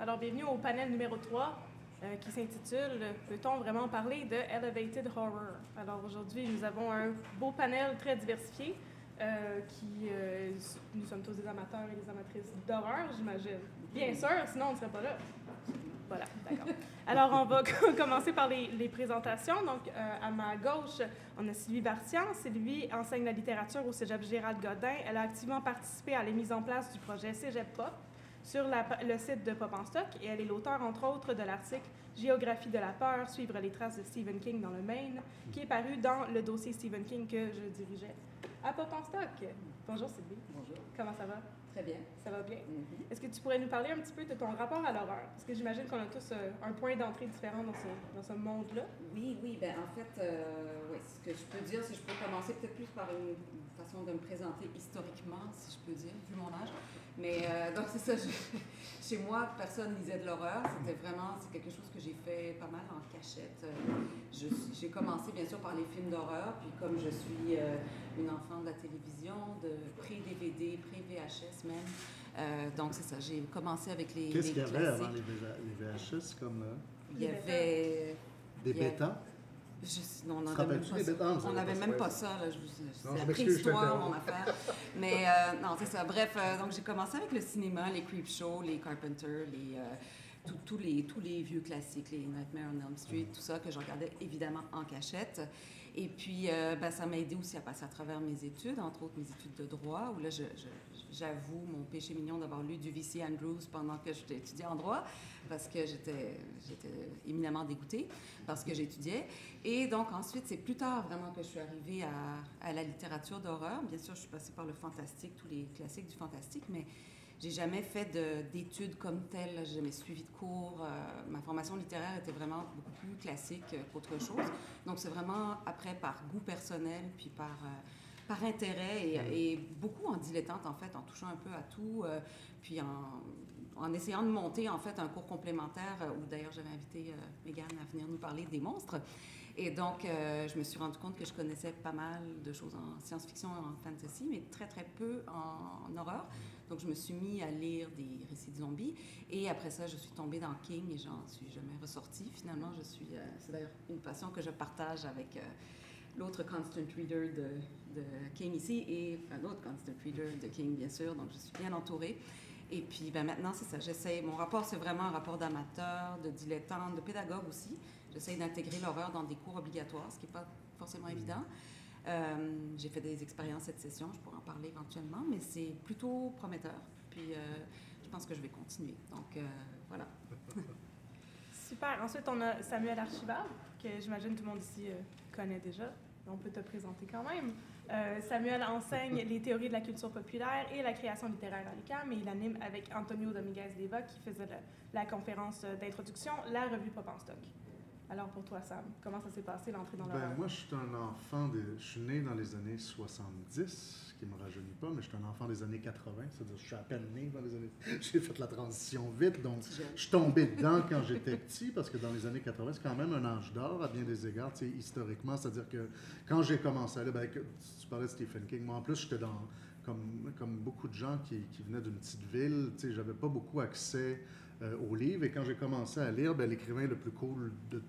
Alors, bienvenue au panel numéro 3 euh, qui s'intitule Peut-on vraiment parler de Elevated Horror? Alors, aujourd'hui, nous avons un beau panel très diversifié. Euh, qui, euh, nous sommes tous des amateurs et des amatrices d'horreur, j'imagine. Bien sûr, sinon on ne serait pas là. Voilà, d'accord. Alors, on va commencer par les, présentations. Donc, à ma gauche, on a Sylvie Bartian. Sylvie enseigne la littérature au Cégep Gérald Godin. Elle a activement participé à la mise en place du projet Cégep Pop, sur le site de Pop en Stock et elle est l'auteur, entre autres, de l'article Géographie de la peur, suivre les traces de Stephen King dans le Maine, qui est paru dans le dossier Stephen King que je dirigeais à Pop en Stock. Bonjour Sylvie. Bonjour. Comment ça va? Très bien. Ça va bien? Mm-hmm. Est-ce que tu pourrais nous parler un petit peu de ton rapport à l'horreur? Parce que j'imagine qu'on a tous euh, un point d'entrée différent dans ce, dans ce monde-là. Oui, oui. Ben, en fait, euh, oui, ce que je peux dire, c'est que je peux commencer peut-être plus par une façon de me présenter historiquement, si je peux dire, vu mon âge. Mais euh, donc, c'est ça. chez moi, personne lisait de l'horreur. C'était vraiment, c'est quelque chose que j'ai fait pas mal en cachette. j'ai commencé, bien sûr, par les films d'horreur. Puis comme je suis une enfant de la télévision, de pré-DVD, pré-VHS même, euh, donc c'est ça, j'ai commencé avec les Qu'est-ce qu'il y avait avant les, VHS comme... Euh? Il y avait... Des bêtas? Je, non, on n'avait même, pas, on n'avait même pas ça. C'est la préhistoire, mon affaire. Mais euh, non, c'est ça. Bref, donc j'ai commencé avec le cinéma, les creep shows, les Carpenter, les, tous les, tous les vieux classiques, les Nightmare on Elm Street, tout ça que je regardais évidemment en cachette. Et puis, euh, ben, ça m'a aidé aussi à passer à travers mes études, entre autres mes études de droit, où là, j'avoue mon péché mignon d'avoir lu du V.C. Andrews pendant que j'étais en droit, parce que j'étais éminemment dégoûtée parce que j'étudiais. Et donc, ensuite, c'est plus tard vraiment que je suis arrivée à, la littérature d'horreur. Bien sûr, je suis passée par le fantastique, tous les classiques du fantastique, mais j'ai jamais fait d'études comme telles, j'ai jamais suivi de cours. Euh, ma formation littéraire était vraiment beaucoup plus classique qu'autre chose. Donc c'est vraiment après par goût personnel, puis par, euh, par intérêt et, beaucoup en dilettante en fait, en touchant un peu à tout, euh, puis en, en, essayant de monter en fait un cours complémentaire où d'ailleurs j'avais invité Megan à venir nous parler des monstres. Et donc, je me suis rendu compte que je connaissais pas mal de choses en science-fiction et en fantasy, mais très, très peu en horreur. Donc, je me suis mis à lire des récits de zombies. Et après ça, je suis tombée dans King et j'en suis jamais ressortie. Finalement, je suis. Euh, c'est d'ailleurs une passion que je partage avec euh, l'autre constant reader de, de, King ici et un autre constant reader de King, bien sûr. Donc, je suis bien entourée. Et puis, ben, maintenant, c'est ça. J'essaie. Mon rapport, c'est vraiment un rapport d'amateur, de dilettante, de pédagogue aussi. J'essaie d'intégrer l'horreur dans des cours obligatoires, ce qui n'est pas forcément évident. Euh, j'ai fait des expériences cette session, je pourrais en parler éventuellement, mais c'est plutôt prometteur. Puis euh, je pense que je vais continuer. Donc euh, voilà. Super. Ensuite, on a Samuel Archibald, que j'imagine tout le monde ici connaît déjà. On peut te présenter quand même. Samuel enseigne les théories de la culture populaire et la création littéraire à l'UQAM, mais il anime avec Antonio Dominguez Deva, qui faisait la, la conférence d'introduction, la revue Pop en stock. Alors pour toi, Sam, comment ça s'est passé l'entrée dans ben, Moi, je suis un enfant, je suis né dans les années 70, ce qui ne me rajeunit pas, mais je suis un enfant des années 80, c'est-à-dire je suis à peine né dans les années... J'ai fait la transition vite, donc je suis tombé dedans quand j'étais petit, parce que dans les années 80, c'est quand même un âge d'or à bien des égards, historiquement, c'est-à-dire que quand j'ai commencé à lire, ben, tu parlais de Stephen King, moi en plus, j'étais dans... Comme, comme beaucoup de gens qui, qui venaient d'une petite ville, tu sais, j'avais pas beaucoup accès euh, aux livres. Et quand j'ai commencé à lire, ben, l'écrivain le plus cool de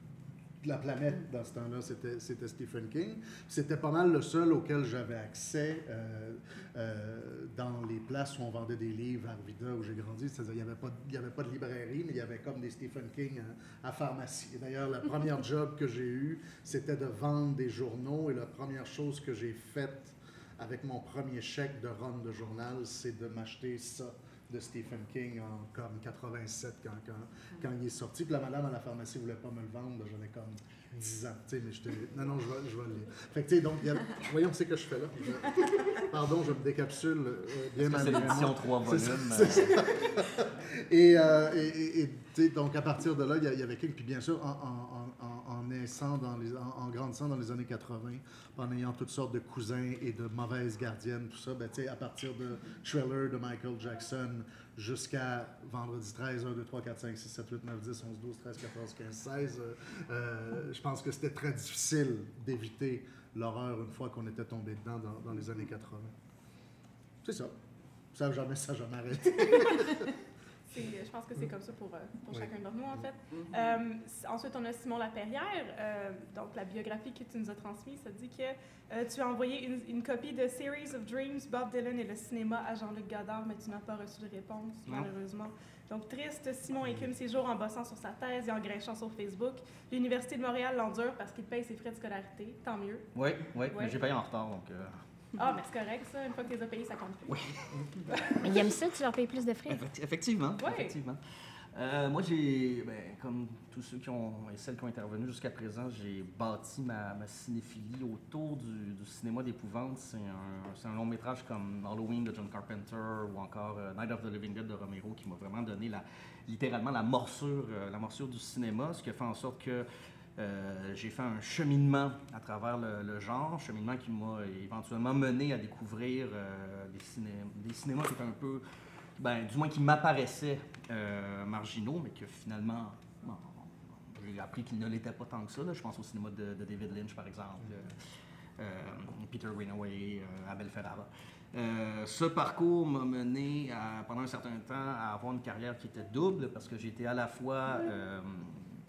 la planète dans ce temps-là, c'était Stephen King. C'était pas mal le seul auquel j'avais accès euh, euh, dans les places où on vendait des livres à Arvida, où j'ai grandi. C'est-à-dire, il n'y avait, pas, avait pas de librairie, mais il y avait comme des Stephen King à, pharmacie. D'ailleurs, la première job que j'ai eue, c'était de vendre des journaux. Et la première chose que j'ai faite avec mon premier chèque de run de journal, c'est de m'acheter ça de Stephen King en comme 87 quand, quand, quand il est sorti. Puis la madame à la pharmacie ne voulait pas me le vendre, j'avais comme 10 ans. Tu sais, mais j'étais. Non, non, je vais, je vais le lire. Fait que, tu sais, donc, a- voyons ce que je fais là. Je- Pardon, je me décapsule euh, bien c'est l'édition 3 C'est ça, volumes. c'est euh, Et, euh, et, et- et, tu sais, donc, à partir de là, il y, a- il y avait King. Puis bien sûr, en, en, en, grandissant dans les années 80, en ayant toutes sortes de cousins et de mauvaises gardiennes, tout ça, ben, à partir de Thriller de Michael Jackson jusqu'à vendredi 13, 1, 2, 3, 4, 5, 6, 7, 8, 9, 10, 11, 12, 13, 14, 15, 16, euh, euh, je pense que c'était très difficile d'éviter l'horreur une fois qu'on était tombé dedans dans, les années 80. C'est ça. Ça jamais, ça jamais arrêté. Je pense que c'est comme ça pour, euh, pour Oui. chacun d'entre nous, en fait. Mhm. Euh, ensuite, on a Simon Laperrière. Euh, donc, la biographie que tu nous as transmise, ça dit que euh, tu as envoyé une, une copie de Series of Dreams, Bob Dylan et le cinéma à Jean-Luc Godard, mais tu n'as pas reçu de réponse, Non. malheureusement. Donc, triste, Simon écume ses jours en bossant sur sa thèse et en grinchant sur Facebook. L'Université de Montréal l'endure parce qu'il paye ses frais de scolarité. Tant mieux. Oui, oui, Ouais. mais j'ai payé en retard, donc... Ah, mais c'est correct, ça. Une fois que tu les as payés, ça compte plus. Oui. Mais ils aiment ça, tu leur payes plus de frais. Effecti- Effectivement. Ouais. effectivement. Euh, moi, j'ai, ben, comme tous ceux qui ont, et celles qui ont intervenu jusqu'à présent, j'ai bâti ma, ma cinéphilie autour du, du cinéma d'épouvante. C'est un, c'est un long métrage comme Halloween de John Carpenter ou encore euh, Night of the Living Dead de Romero qui m'a vraiment donné la, littéralement la morsure, euh, la morsure du cinéma, ce qui a fait en sorte que euh, j'ai fait un cheminement à travers le, genre, cheminement qui m'a éventuellement mené à découvrir euh, des, des cinémas qui étaient un peu, ben, du moins qui m'apparaissaient euh, marginaux, mais que finalement, j'ai appris qu'ils ne l'étaient pas tant que ça. Je pense au cinéma de, David Lynch, par exemple, Peter Greenaway, Abel Ferrara. Ce parcours m'a mené pendant un certain temps à avoir une carrière qui était double parce que j'étais à la fois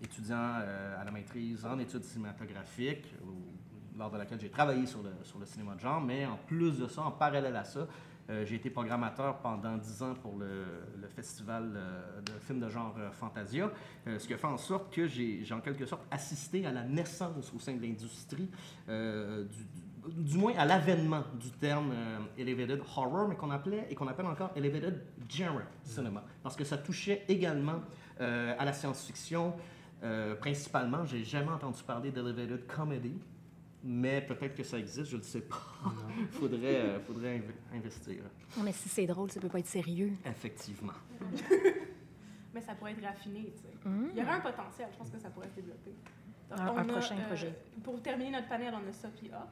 étudiant euh, à la maîtrise en études cinématographiques, lors de laquelle j'ai travaillé sur le, sur le cinéma de genre, mais en plus de ça, en parallèle à ça, euh, j'ai été programmateur pendant dix ans pour le, le festival euh, de films de genre Fantasia, ce qui a fait en sorte que j'ai en quelque sorte assisté à la naissance au sein de l'industrie, du, moins à l'avènement du terme elevated horror, mais qu'on appelait et qu'on appelle encore elevated genre cinema, parce que ça touchait également à la science-fiction. Euh, principalement, j'ai jamais entendu parler d'elevated comedy, mais peut-être que ça existe, je ne le sais pas. faudrait, euh, faudrait inv- investir. Non, mais si c'est drôle, ça peut pas être sérieux. Effectivement. Mais ça pourrait être raffiné, tu sais. Hum. Il y aurait un potentiel, je pense que ça pourrait se développer. Donc, Un- on un a, prochain euh, projet. Pour terminer notre panel, on a Sophie Hort.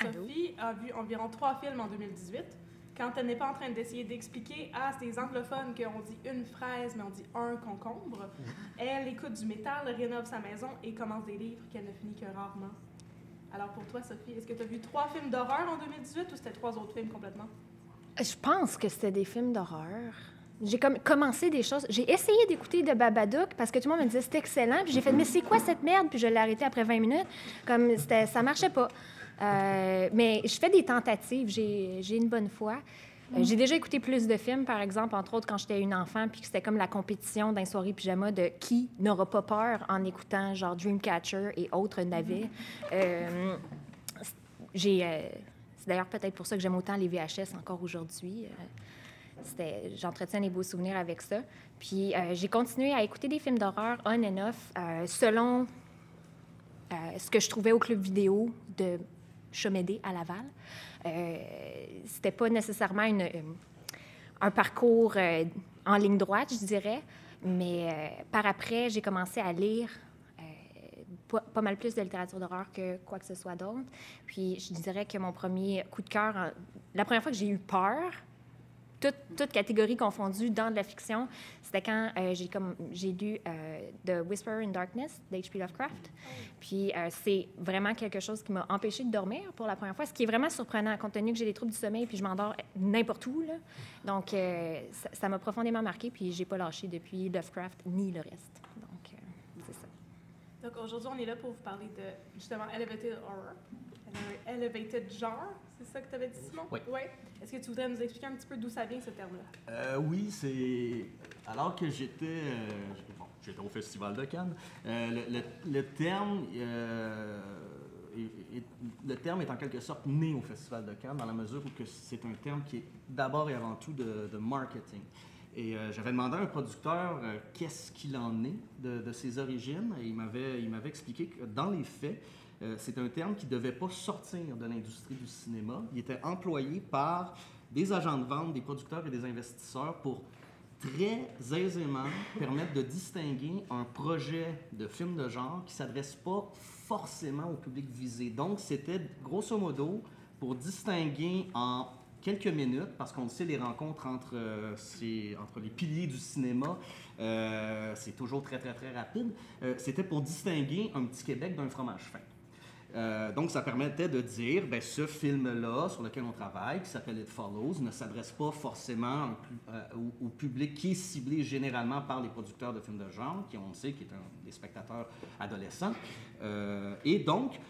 Allô? Sophie a vu environ trois films en 2018. Quand elle n'est pas en train d'essayer d'expliquer à ces anglophones qu'on dit une fraise, mais on dit un concombre, elle écoute du métal, rénove sa maison et commence des livres qu'elle ne finit que rarement. Alors pour toi, Sophie, est-ce que tu as vu trois films d'horreur en 2018 ou c'était trois autres films complètement? Je pense que c'était des films d'horreur. J'ai comme commencé des choses. J'ai essayé d'écouter de Babadook parce que tout le monde me disait c'était excellent. Puis j'ai fait mais c'est quoi cette merde? Puis je l'ai arrêté après 20 minutes. Comme c'était, ça marchait pas. Euh, mais je fais des tentatives. J'ai, une bonne foi. Euh, j'ai déjà écouté plus de films, par exemple, entre autres quand j'étais une enfant, puis que c'était comme la compétition d'un soirée pyjama de qui n'aura pas peur en écoutant genre Dreamcatcher et autres navets. Euh, j'ai, euh, c'est d'ailleurs peut-être pour ça que j'aime autant les VHS encore aujourd'hui. C'était, j'entretiens des beaux souvenirs avec ça. Puis j'ai continué à écouter des films d'horreur on and off selon euh, ce que je trouvais au club vidéo de Chomédé à Laval. Euh, c'était pas nécessairement un parcours euh, en ligne droite, je dirais, mais euh, par après, j'ai commencé à lire euh, pas, pas mal plus de littérature d'horreur que quoi que ce soit d'autre. Puis je dirais que mon premier coup de cœur, la première fois que j'ai eu peur, toute, toute catégorie confondue dans de la fiction, c'était quand euh, j'ai comme j'ai lu euh, The Whisperer in Darkness d'H.P. Lovecraft. Puis euh, c'est vraiment quelque chose qui m'a empêché de dormir pour la première fois, ce qui est vraiment surprenant compte tenu que j'ai des troubles du sommeil puis je m'endors n'importe où. Là. Donc ça- m'a profondément marqué puis j'ai pas lâché depuis Lovecraft ni le reste. Donc c'est ça. Donc aujourd'hui, on est là pour vous parler de justement Elevated Horror, Elevated Genre, c'est ça que tu avais dit, Simon? Oui. Est-ce que tu voudrais nous expliquer un petit peu d'où ça vient, ce terme-là? Euh, oui, c'est. Alors que j'étais. euh, bon, j'étais au Festival de Cannes, euh, le, le- le terme. euh, est- est- le terme est en quelque sorte né au Festival de Cannes dans la mesure où c'est un terme qui est d'abord et avant tout de, de marketing. Et euh, j'avais demandé à un producteur euh, qu'est-ce qu'il en est de, de ses origines et il m'avait, il m'avait expliqué que dans les faits, euh, c'est un terme qui ne devait pas sortir de l'industrie du cinéma. Il était employé par des agents de vente, des producteurs et des investisseurs pour très aisément permettre de distinguer un projet de film de genre qui ne s'adresse pas forcément au public visé. Donc, c'était grosso modo pour distinguer en quelques minutes, parce qu'on sait les rencontres entre, euh, entre les piliers du cinéma, euh, c'est toujours très, très, très rapide. C'était pour distinguer un petit Québec d'un fromage fin. Donc, ça permettait de dire, ben, ce film-là sur lequel on travaille, qui s'appelle It Follows, ne s'adresse pas forcément au, public qui est ciblé généralement par les producteurs de films de genre, qui on sait qui est un, des spectateurs adolescents. et donc,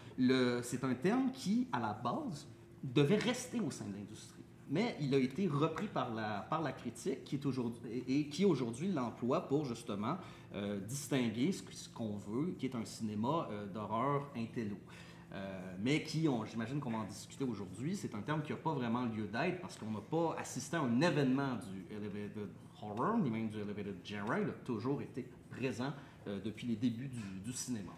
c'est un terme qui, à la base, devait rester au sein de l'industrie mais il a été repris par la, par la critique qui est aujourd'hui, et, qui aujourd'hui l'emploie pour justement euh, distinguer ce, qu'on veut, qui est un cinéma euh, d'horreur intello. Euh, mais qui, j'imagine qu'on va en discuter aujourd'hui, c'est un terme qui n'a pas vraiment lieu d'être parce qu'on n'a pas assisté à un événement du elevated horror, ni même du elevated genre, il a toujours été présent depuis les débuts du, du cinéma.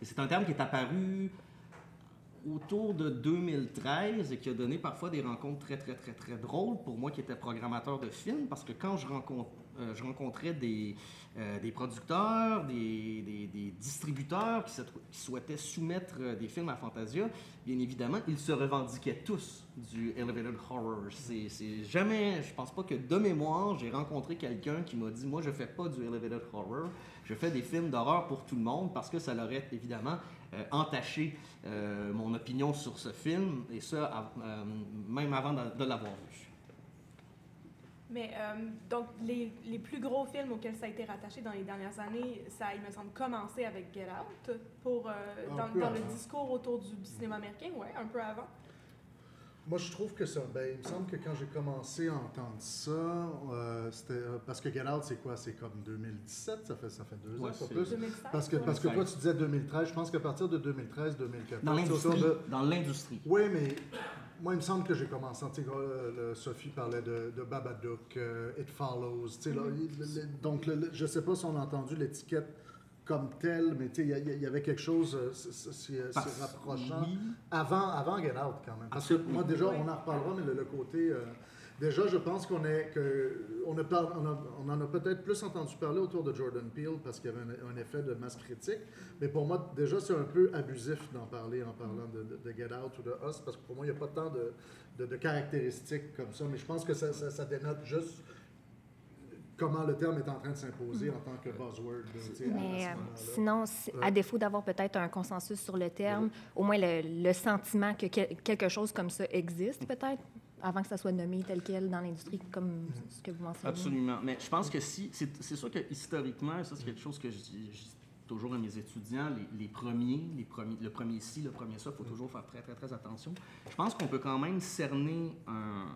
Et c'est un terme qui est apparu autour de 2013 et qui a donné parfois des rencontres très, très, très, très drôles pour moi qui étais programmateur de films parce que quand je, rencontre, euh, je rencontrais des, euh, producteurs, des, distributeurs qui, souhaitaient soumettre euh, des films à Fantasia, bien évidemment, ils se revendiquaient tous du elevated horror. C'est jamais, je pense pas que de mémoire, j'ai rencontré quelqu'un qui m'a dit, moi je fais pas du elevated horror, je fais des films d'horreur pour tout le monde parce que ça l'aurait évidemment euh, entaché mon opinion sur ce film, et ça même avant de, l'avoir vu. Mais donc, les, les, plus gros films auxquels ça a été rattaché dans les dernières années, ça, il me semble, commencé avec Get Out, pour, dans, dans le discours autour du, du cinéma américain, ouais, un peu avant. Moi, je trouve que ça. Ben, il me semble que quand j'ai commencé à entendre ça, euh, c'était. Euh, parce que Get Out, c'est quoi? C'est comme 2017, ça fait, ça fait deux ans, pas plus. parce que, parce que toi, tu disais 2013. Je pense qu'à partir de 2013, 2014. Dans l'industrie. Dans l'industrie. Oui, mais. Moi, il me semble que j'ai commencé. Tu sais, Sophie parlait de, de Babadook, euh, It Follows. Tu sais, là, mm-hmm. donc, je ne sais pas si on a entendu l'étiquette comme tel, mais il y, avait quelque chose euh, c'est rapprochant avant, avant Get Out quand même. Parce que moi déjà, on en reparlera, mais le, côté... Euh, déjà, je pense qu'on est que on, a, on, en a peut-être plus entendu parler autour de Jordan Peele parce qu'il y avait un, effet de masse critique. Mais pour moi, déjà, c'est un peu abusif d'en parler en parlant de, Get Out ou de Us parce que pour moi, il n'y a pas tant de, de, caractéristiques comme ça. Mais je pense que ça, ça dénote juste comment le terme est en train de s'imposer en tant que buzzword. Mais euh, sinon, à défaut d'avoir peut-être un consensus sur le terme, au moins le, sentiment que quelque chose comme ça existe peut-être avant que ça soit nommé tel quel dans l'industrie, comme ce que vous mentionnez. Absolument. Mais je pense que si, c'est sûr que historiquement, ça c'est quelque chose que je dis toujours à mes étudiants, les, premiers, les premiers, le premier ci, le premier ça, il faut toujours faire très, très, très attention. Je pense qu'on peut quand même cerner un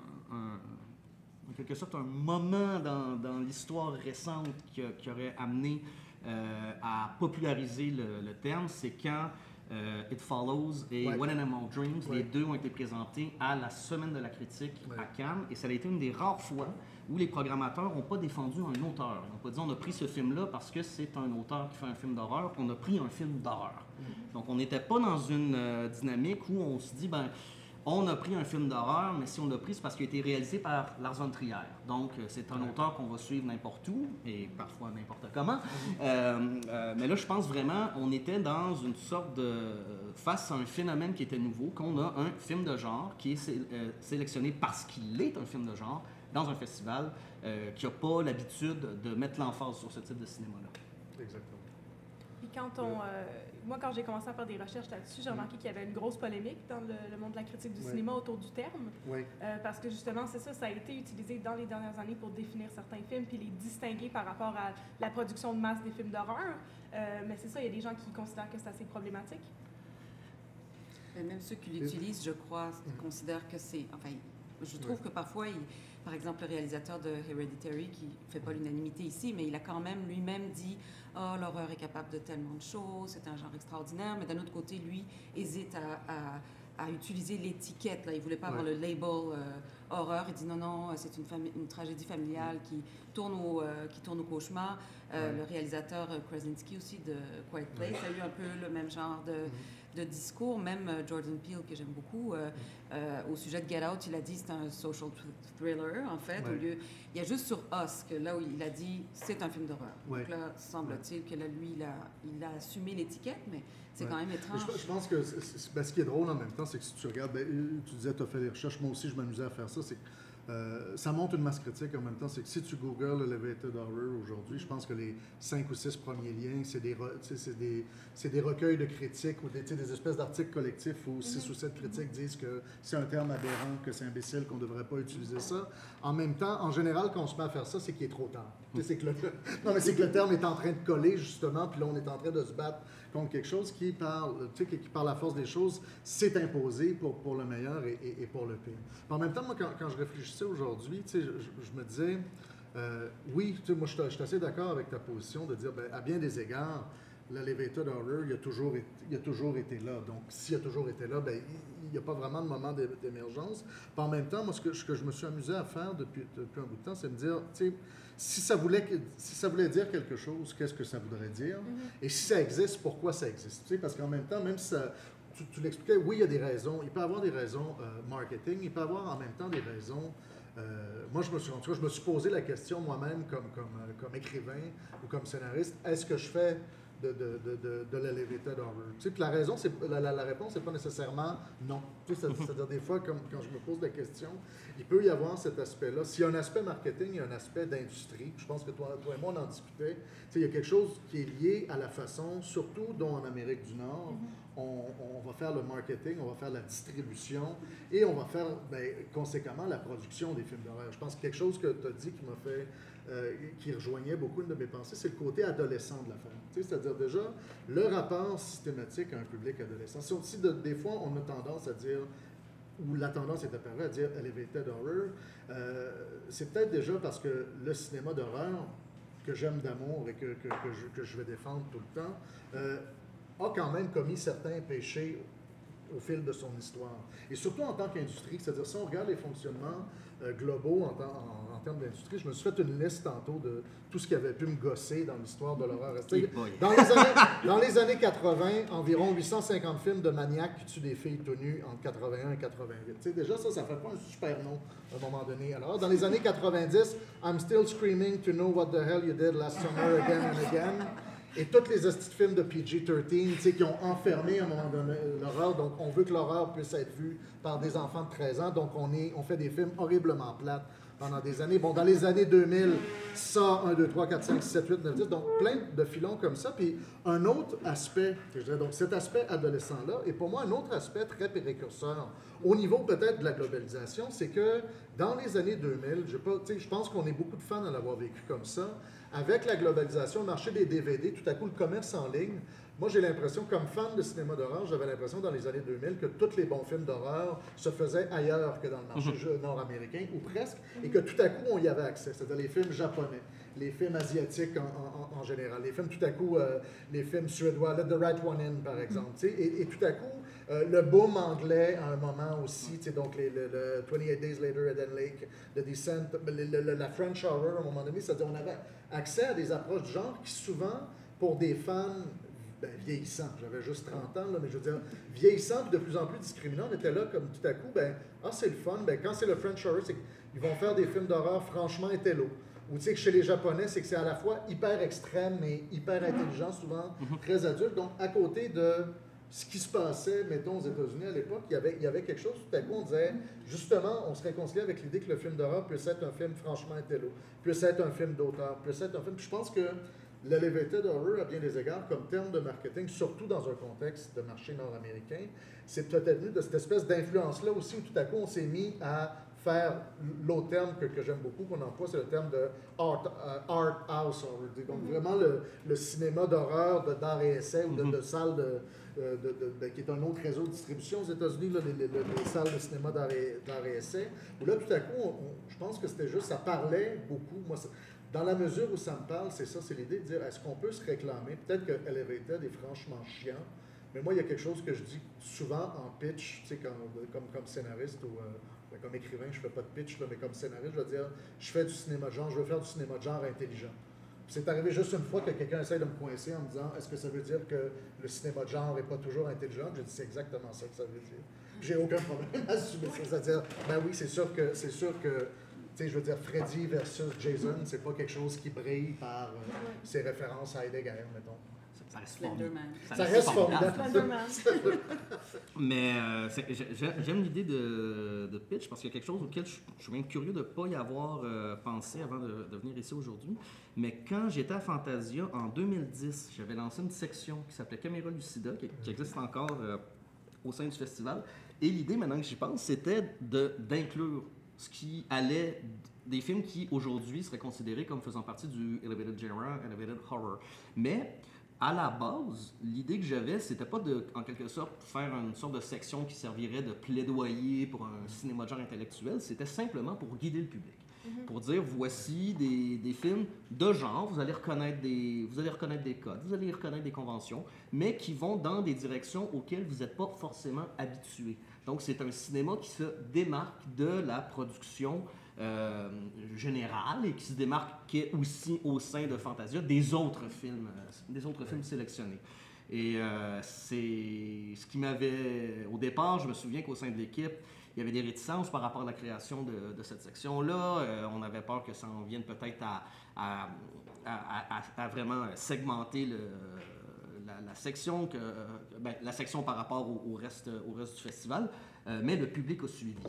en quelque sorte un moment dans, dans l'histoire récente qui, qui, aurait amené euh, à populariser le, le terme, c'est quand euh, It Follows et When When Animal Dreams, les deux ont été présentés à la Semaine de la critique à Cannes, et ça a été une des rares fois où les programmateurs n'ont pas défendu un auteur. Ils n'ont pas dit on a pris ce film-là parce que c'est un auteur qui fait un film d'horreur, on a pris un film d'horreur. Mm-hmm. Donc on n'était pas dans une euh, dynamique où on se dit ben on a pris un film d'horreur, mais si on l'a pris, c'est parce qu'il a été réalisé par Lars von Trier. Donc, euh, c'est un auteur qu'on va suivre n'importe où, et parfois n'importe comment. Euh, euh, mais là, je pense vraiment, on était dans une sorte de... face à un phénomène qui était nouveau, qu'on a un film de genre qui est sélectionné parce qu'il est un film de genre dans un festival qui n'a pas l'habitude de mettre l'emphase sur ce type de cinéma-là. Exactement. Puis quand on moi, quand j'ai commencé à faire des recherches là-dessus, j'ai mm. remarqué qu'il y avait une grosse polémique dans le, monde de la critique du cinéma autour du terme. Oui. Euh, parce que justement, c'est ça, ça a été utilisé dans les dernières années pour définir certains films puis les distinguer par rapport à la production de masse des films d'horreur. Euh, mais c'est ça, il y a des gens qui considèrent que c'est assez problématique. même ceux qui l'utilisent, je crois, mm. considèrent que c'est. Enfin, je trouve que parfois, il, par exemple, le réalisateur de Hereditary, qui ne fait pas l'unanimité ici, mais il a quand même lui-même dit oh, l'horreur est capable de tellement de choses, c'est un genre extraordinaire. Mais d'un autre côté, lui hésite à, à, utiliser l'étiquette. Là. Il ne voulait pas avoir le label euh, horreur. Il dit non, non, c'est une, une, tragédie familiale qui tourne au, euh, qui tourne au cauchemar. Euh, le réalisateur Krasinski aussi de Quiet Place a eu un peu le même genre de, Mm-hmm. De discours. Même euh, Jordan Peele, que j'aime beaucoup, euh, euh, au sujet de Get Out, il a dit c'est un social thr- thriller, en fait. Au lieu, il y a juste sur Us que là où il a dit c'est un film d'horreur. Ouais. Donc là, semble-t-il que là, lui, il a, il a assumé l'étiquette, mais c'est Ouais. quand même étrange. Je, je pense que ben, ce qui est drôle en même temps, c'est que si tu regardes, ben, tu disais, tu as fait des recherches, moi aussi je m'amusais à faire ça, c'est euh, ça montre une masse critique en même temps. C'est que si tu googles Elevated Horror aujourd'hui, je pense que les cinq ou six premiers liens, c'est des, recueils de critiques ou des, espèces d'articles collectifs où six ou sept critiques disent que c'est un terme aberrant, que c'est imbécile, qu'on ne devrait pas utiliser ça. En même temps, en général, quand on se met à faire ça, c'est qu'il est trop tard. Que le, non, mais c'est que le terme est en train de coller, justement, puis là, on est en train de se battre contre quelque chose qui, par, tu qui, par la force des choses, s'est imposé pour, pour le meilleur et, et- pour le pire. En même temps, moi, quand, quand je réfléchissais aujourd'hui, je, me disais, euh, oui, moi, je suis- assez d'accord avec ta position de dire, ben, à bien des égards, l'elevated horror, il a, toujours été, il a toujours été là. Donc, s'il a toujours été là, ben, il n'y a pas vraiment de moment d'é- d'émergence. En même temps, moi, ce que, ce que je me suis amusé à faire depuis, depuis un bout de temps, c'est me dire, tu sais, si ça, voulait, que- si ça voulait dire quelque chose, qu'est-ce que ça voudrait dire? Et si ça existe, pourquoi ça existe? Tu sais, parce qu'en même temps, même si ça, tu, tu l'expliquais, oui, il y a des raisons. Il peut y avoir des raisons euh, marketing, il peut y avoir en même temps des raisons. euh, moi, je me suis, en tout cas, je me suis posé la question moi-même comme, comme, euh, comme écrivain ou comme scénariste est-ce que je fais de, de, de, de, l'elevated horror? Tu sais, la raison, c'est, la, la, réponse, c'est pas nécessairement non. Tu sais, c'est- c'est-à-dire, des fois, comme quand je me pose la question, il peut y avoir cet aspect-là. S'il y a un aspect marketing, il y a un aspect d'industrie. Je pense que toi, et moi, on en discutait. Tu sais, il y a quelque chose qui est lié à la façon, surtout dont en Amérique du Nord, on, va faire le marketing, on va faire la distribution et on va faire, ben, conséquemment, la production des films d'horreur. Je pense que quelque chose que tu as dit qui m'a fait, euh, qui rejoignait beaucoup de mes pensées, c'est le côté adolescent de. Tu sais, C'est-à-dire déjà, le rapport systématique à un public adolescent. C'est aussi, de- des fois, on a tendance à dire où la tendance est apparue à dire elevated horror, euh, c'est peut-être déjà parce que le cinéma d'horreur que j'aime d'amour et que, que, que je, que je vais défendre tout le temps, euh, a quand même commis certains péchés au fil de son histoire. Et surtout en tant qu'industrie, c'est-à-dire si on regarde les fonctionnements euh, globaux en, temps- en- en termes d'industrie, je me suis fait une liste tantôt de tout ce qui avait pu me gosser dans l'histoire de l'horreur. Dans les, années, dans les années 80, environ 850 films de maniaques qui tuent des filles tenues entre 81 et 88. Tu sais, déjà, ça, ça fait pas un super nom à un moment donné. Alors, dans les années 90, I'm still screaming to know what the hell you did last summer again and again. Et tous les hosties de films de PG-13, tu sais, qui ont enfermé à un moment donné l'horreur. Donc, on veut que l'horreur puisse être vue par des enfants de 13 ans. Donc, on, est, on fait des films horriblement plates pendant des années. Bon, dans les années 2000, ça, 1, 2, 3, 4, 5, 6, 7, 8, 9, 10. Donc, plein de filons comme ça. Puis, un autre aspect, je dirais, donc cet aspect adolescent-là, et pour moi, un autre aspect très précurseur, au niveau peut-être de la globalisation, c'est que dans les années 2000, je, pas, je pense qu'on est beaucoup de fans à l'avoir vécu comme ça. Avec la globalisation, le marché des DVD, tout à coup, le commerce en ligne, moi, j'ai l'impression, comme fan de cinéma d'horreur, j'avais l'impression dans les années 2000 que tous les bons films d'horreur se faisaient ailleurs que dans le marché jeu- nord-américain, ou presque, et que tout à coup, on y avait accès. C'est-à-dire les films japonais, les films asiatiques en, en- en- en général, les films tout à coup, euh, les films suédois, Let the Right One In, par exemple. tu sais, Et, et tout à coup, euh, le boom anglais à un moment aussi, donc les, le, le 28 Days Later, Eden Lake, The Descent, le- la French Horror à un moment donné, c'est-à-dire on avait accès à des approches du genre qui souvent, pour des fans ben, vieillissants, j'avais juste 30 ans, là, mais je veux dire, vieillissants, puis de plus en plus discriminants, on était là comme tout à coup, ben, ah, c'est le fun, ben, quand c'est le French Horror, c'est qu'ils vont faire des films d'horreur franchement intello. Ou tu sais que chez les Japonais, c'est que c'est à la fois hyper extrême, mais hyper intelligent, souvent très adulte. Donc, à côté de ce qui se passait, mettons, aux États-Unis à l'époque, il y, avait, il y avait quelque chose, tout à coup, on disait, justement, on se réconciliait avec l'idée que le film d'horreur puisse être un film franchement intello, puisse être un film d'auteur, puisse être un film. Puis je pense que l'elevated horror, à bien des égards, comme terme de marketing, surtout dans un contexte de marché nord-américain, c'est peut-être venu de cette espèce d'influence-là aussi, où tout à coup, on s'est mis à faire l'autre terme que, que j'aime beaucoup qu'on emploie, c'est le terme de art, euh, art house horror. Donc vraiment le, le cinéma d'horreur, de d'art et essai ou de, de salles de, euh, qui est un autre réseau de distribution aux États-Unis, les, les- les salles de cinéma d'art et, essai, où là tout à coup, je pense que c'était juste, ça parlait beaucoup. Moi, dans la mesure où ça me parle, c'est ça, c'est l'idée de dire, est-ce qu'on peut se réclamer? Peut-être que Elevated est franchement chiant, mais moi, il y a quelque chose que je dis souvent en pitch, sais, comme, comme, scénariste ou euh, comme écrivain, je fais pas de pitch, mais comme scénariste, je veux dire, je fais du cinéma de genre, je veux faire du cinéma de genre intelligent. C'est arrivé juste une fois que quelqu'un essaie de me coincer en me disant Est-ce que ça veut dire que le cinéma de genre n'est pas toujours intelligent? J'ai dit C'est exactement ça que ça veut dire. J'ai aucun problème à assumer ça. C'est-à-dire, ben oui, c'est sûr que, c'est sûr que tu sais, je veux dire, Freddy versus Jason, c'est pas quelque chose qui brille par euh, ses références à Heidegger, mettons. Ça reste Slenderman. Ça reste formidable. Slenderman. Mais euh, j'aime l'idée de, de pitch parce qu'il y a quelque chose auquel je, je suis même curieux de ne pas y avoir euh, pensé avant de, de venir ici aujourd'hui. Mais quand j'étais à Fantasia en 2010, j'avais lancé une section qui s'appelait Caméra Lucida, qui, qui existe encore euh, au sein du festival. Et l'idée, maintenant que j'y pense, c'était d'inclure ce qui allait des films qui aujourd'hui seraient considérés comme faisant partie du elevated genre, elevated horror. Mais à la base, l'idée que j'avais, c'était pas de, en quelque sorte, faire une sorte de section qui servirait de plaidoyer pour un cinéma de genre intellectuel. C'était simplement pour guider le public. Pour dire, voici des, des films de genre, vous allez, reconnaître des, vous allez reconnaître des codes, vous allez reconnaître des conventions, mais qui vont dans des directions auxquelles vous n'êtes pas forcément habitué. Donc, c'est un cinéma qui se démarque de la production euh, générale et qui se démarquait aussi au sein de Fantasia des autres films, euh, des autres films sélectionnés. Et euh, c'est ce qui m'avait. Au départ, je me souviens qu'au sein de l'équipe, il y avait des réticences par rapport à la création de, de cette section-là. Euh, on avait peur que ça en vienne peut-être à, à, à- à- à vraiment segmenter le, la, la section, que, ben, la section par rapport au, au reste, au reste du festival. Euh, mais le public a suivi.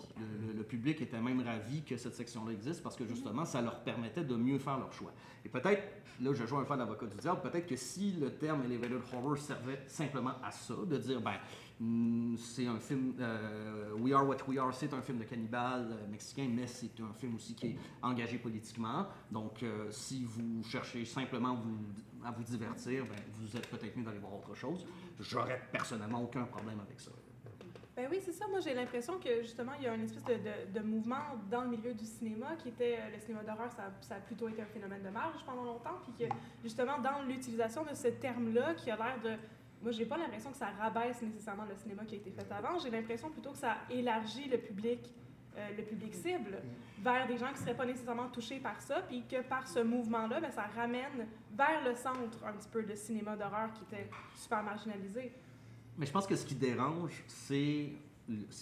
Le, public était même ravi que cette section-là existe parce que justement, ça leur permettait de mieux faire leur choix. Et peut-être, là, je joue un peu à l'avocat du diable, peut-être que si le terme Elevated Horror servait simplement à ça, de dire, ben, hmm, c'est un film, euh, We Are What We Are, c'est un film de cannibale euh, mexicain, mais c'est un film aussi qui est engagé politiquement. Donc, si vous cherchez simplement à vous divertir, ben, vous êtes peut-être mieux d'aller voir autre chose. J'aurais personnellement aucun problème avec ça. Ben oui, c'est ça. Moi, j'ai l'impression que justement, il y a une espèce de, de- mouvement dans le milieu du cinéma qui était euh, le cinéma d'horreur, ça, ça a plutôt été un phénomène de marge pendant longtemps, puis que justement, dans l'utilisation de ce terme-là, qui a l'air de. Moi, j'ai pas l'impression que ça rabaisse nécessairement le cinéma qui a été fait avant. J'ai l'impression plutôt que ça élargit le public, euh, le public cible, vers des gens qui seraient pas nécessairement touchés par ça, puis que par ce mouvement-là, ben, ça ramène vers le centre un petit peu de cinéma d'horreur qui était super marginalisé. Mais je pense que ce qui dérange, c'est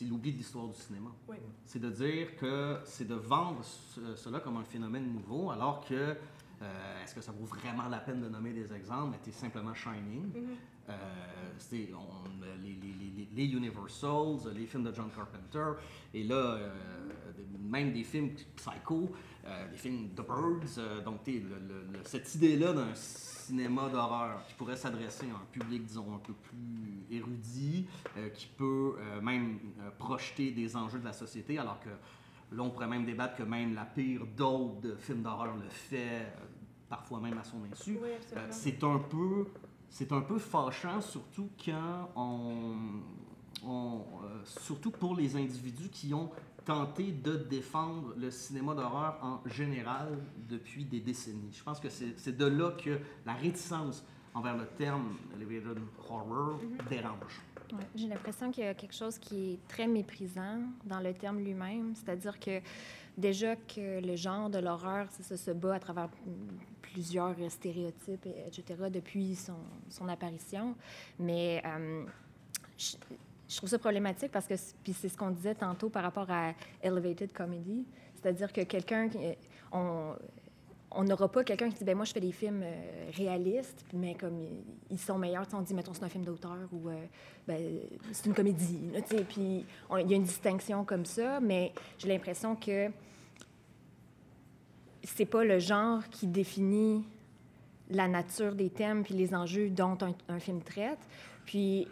l'oubli de l'histoire du cinéma. Oui. C'est de dire que c'est de vendre ce- cela comme un phénomène nouveau, alors que euh, est-ce que ça vaut vraiment la peine de nommer des exemples? C'était simplement Shining. Euh, on- les, les, les, les Universals, les films de John Carpenter, et là, euh, même des films Psycho, des films The Birds. donc, le- le- cette idée-là d'un cinéma d'horreur qui pourrait s'adresser à un public, disons, un peu plus érudit, euh, qui peut euh, même euh, projeter des enjeux de la société, alors que là, on pourrait même débattre que même la pire dose de films d'horreur le fait, parfois même à son insu. Oui, c'est un peu c'est un peu fâchant surtout quand on, on, euh, surtout pour les individus qui ont tenté de défendre le cinéma d'horreur en général depuis des décennies. Je pense que c'est de là que la réticence envers le terme elevated horror dérange. Ouais, J'ai l'impression qu'il y a quelque chose qui est très méprisant dans le terme lui-même, c'est-à-dire que déjà que le genre de l'horreur, ça, se bat à travers plusieurs stéréotypes, et- etc., depuis son, son apparition. Mais euh, je, trouve ça problématique parce que, puis c'est ce qu'on disait tantôt par rapport à elevated comedy, c'est-à-dire que quelqu'un, qui- on, n'aura pas quelqu'un qui dit ben moi je fais des films euh, réalistes mais comme ils- sont meilleurs. On dit mettons c'est un film d'auteur ou euh, ben, c'est une comédie puis il y a une distinction comme ça mais j'ai l'impression que c'est pas le genre qui définit la nature des thèmes puis les enjeux dont un, un film traite. Puis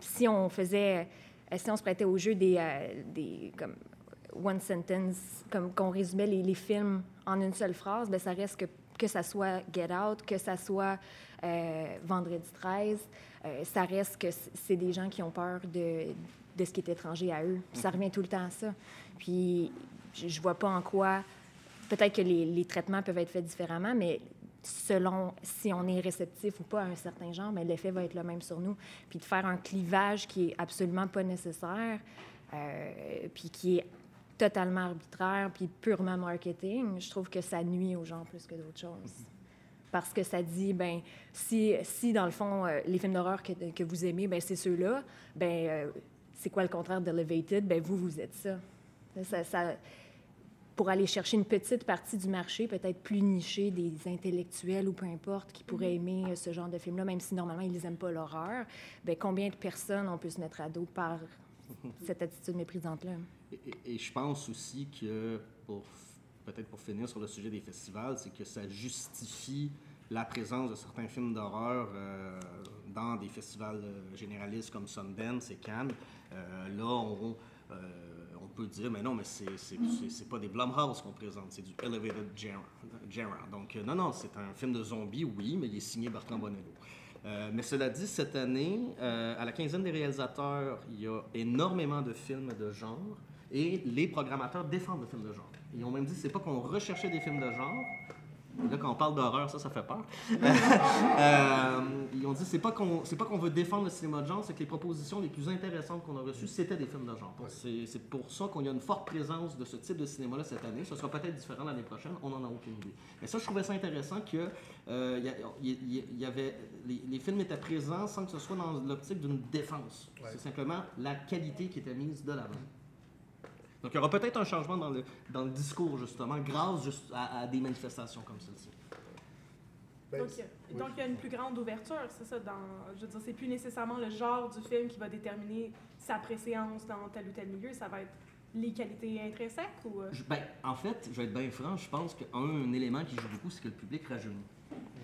si on faisait euh, si on se prêtait au jeu des, euh, des comme one sentence, comme qu'on résumait les, les films en une seule phrase, ben ça reste que, que ça soit Get Out, que ça soit euh, Vendredi 13, euh, ça reste que c'est des gens qui ont peur de, de ce qui est étranger à eux. Puis ça revient tout le temps à ça. Puis je, je vois pas en quoi, peut-être que les, les traitements peuvent être faits différemment, mais selon si on est réceptif ou pas à un certain genre, mais l'effet va être le même sur nous. Puis de faire un clivage qui est absolument pas nécessaire, euh, puis qui est totalement arbitraire, puis purement marketing, je trouve que ça nuit aux gens plus que d'autres choses. parce que ça dit, ben si, si dans le fond, euh, les films d'horreur que, que vous aimez, ben c'est ceux-là, ben euh, c'est quoi le contraire d'Elevated? Ben vous, vous êtes. Ça, ça- Pour aller chercher une petite partie du marché, peut-être plus nichée, des intellectuels ou peu importe, qui pourraient aimer euh, ce genre de film-là, même si normalement ils n'aiment pas l'horreur, ben combien de personnes on peut se mettre à dos par cette attitude méprisante-là? Et, et- et je pense aussi que, pour peut-être pour finir sur le sujet des festivals, c'est que ça justifie la présence de certains films d'horreur euh, dans des festivals euh, généralistes comme Sundance et Cannes. Euh, là, on, euh, on peut dire, mais non, mais c'est c'est- pas des Blumhouse qu'on présente, c'est du Elevated Genre. genre. Donc, euh, non, non, c'est un film de zombies, oui, mais il est signé Bertrand Bonello. Euh, mais cela dit, cette année, euh, à la quinzaine des réalisateurs, il y a énormément de films de genre et les programmateurs défendent le film de genre. Ils ont même dit c'est pas qu'on recherchait des films de genre. Là, quand on parle d'horreur, ça, ça fait peur. Euh, ils ont dit c'est pas qu'on c'est pas qu'on veut défendre le cinéma de genre, c'est que les propositions les plus intéressantes qu'on a reçues, c'était des films de genre. C'est c'est pour ça qu'on y a une forte présence de ce type de cinéma-là cette année. Ce sera peut-être différent l'année prochaine, on n'en a aucune idée. Mais ça, je trouvais ça intéressant que euh, y a- il y, il y avait les, les films étaient présents sans que ce soit dans l'optique d'une défense. Ouais. C'est simplement la qualité qui était mise de l'avant. Donc, il y aura peut-être un changement dans le, dans le discours, justement, grâce juste à, à des manifestations comme celle-ci. Ben, Donc, il y a- oui. donc, il y a une plus grande ouverture, c'est ça. Dans, je veux dire, c'est plus nécessairement le genre du film qui va déterminer sa préséance dans tel ou tel milieu. Ça va être les qualités intrinsèques ou. euh, Je- ben, en fait, je vais être bien franc, je pense qu'un élément qui joue beaucoup, c'est que le public rajeunit.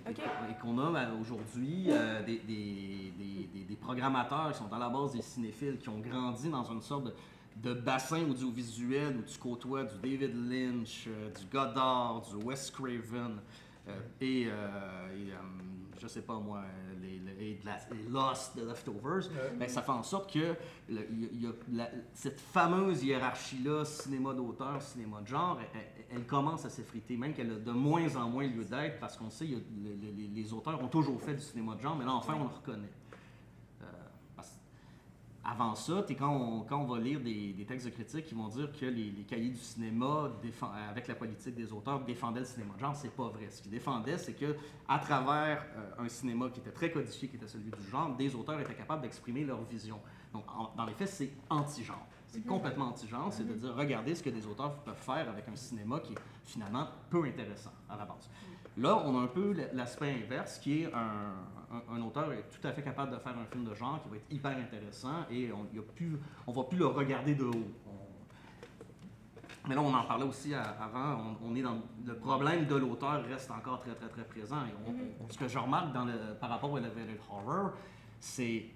OK. Et qu'on a ben, aujourd'hui euh, des, des- des- des- des programmateurs qui sont à la base des cinéphiles, qui ont grandi dans une sorte de, de bassin audiovisuel où tu côtoies du David Lynch, euh, du Goddard, du Wes Craven, euh, et, euh, et, je sais pas moi, les, les- de la- les Lost, The Leftovers, Ouais. ben, ça fait en sorte que le- il y a- il y a la- cette fameuse hiérarchie-là, cinéma d'auteur, cinéma de genre, elle, elle- commence à s'effriter, même qu'elle a de moins en moins lieu d'être, parce qu'on sait, les, les auteurs ont toujours fait du cinéma de genre, mais là, enfin, on le reconnaît. Euh, avant ça, t'es- quand, on, quand on va lire des, des textes de critiques qui vont dire que les, les cahiers du cinéma, défend- avec la politique des auteurs, défendaient le cinéma de genre, c'est pas vrai. Ce qu'ils défendaient, c'est que à travers euh, un cinéma qui était très codifié, qui était celui du genre, des auteurs étaient capables d'exprimer leur vision. Donc, en- dans les faits, c'est anti-genre. C'est complètement anti-genre, c'est de dire, regardez ce que des auteurs peuvent faire avec un cinéma qui est finalement peu intéressant à la base. Là, on a un peu l'aspect inverse, qui est un, un- un auteur est tout à fait capable de faire un film de genre qui va être hyper intéressant et on ne va plus le regarder de haut. On- mais là, on en parlait aussi à- avant, on, on est dans le problème de l'auteur reste encore très très très présent. Et on- ce que je remarque dans le, par rapport à Elevated Horror, c'est,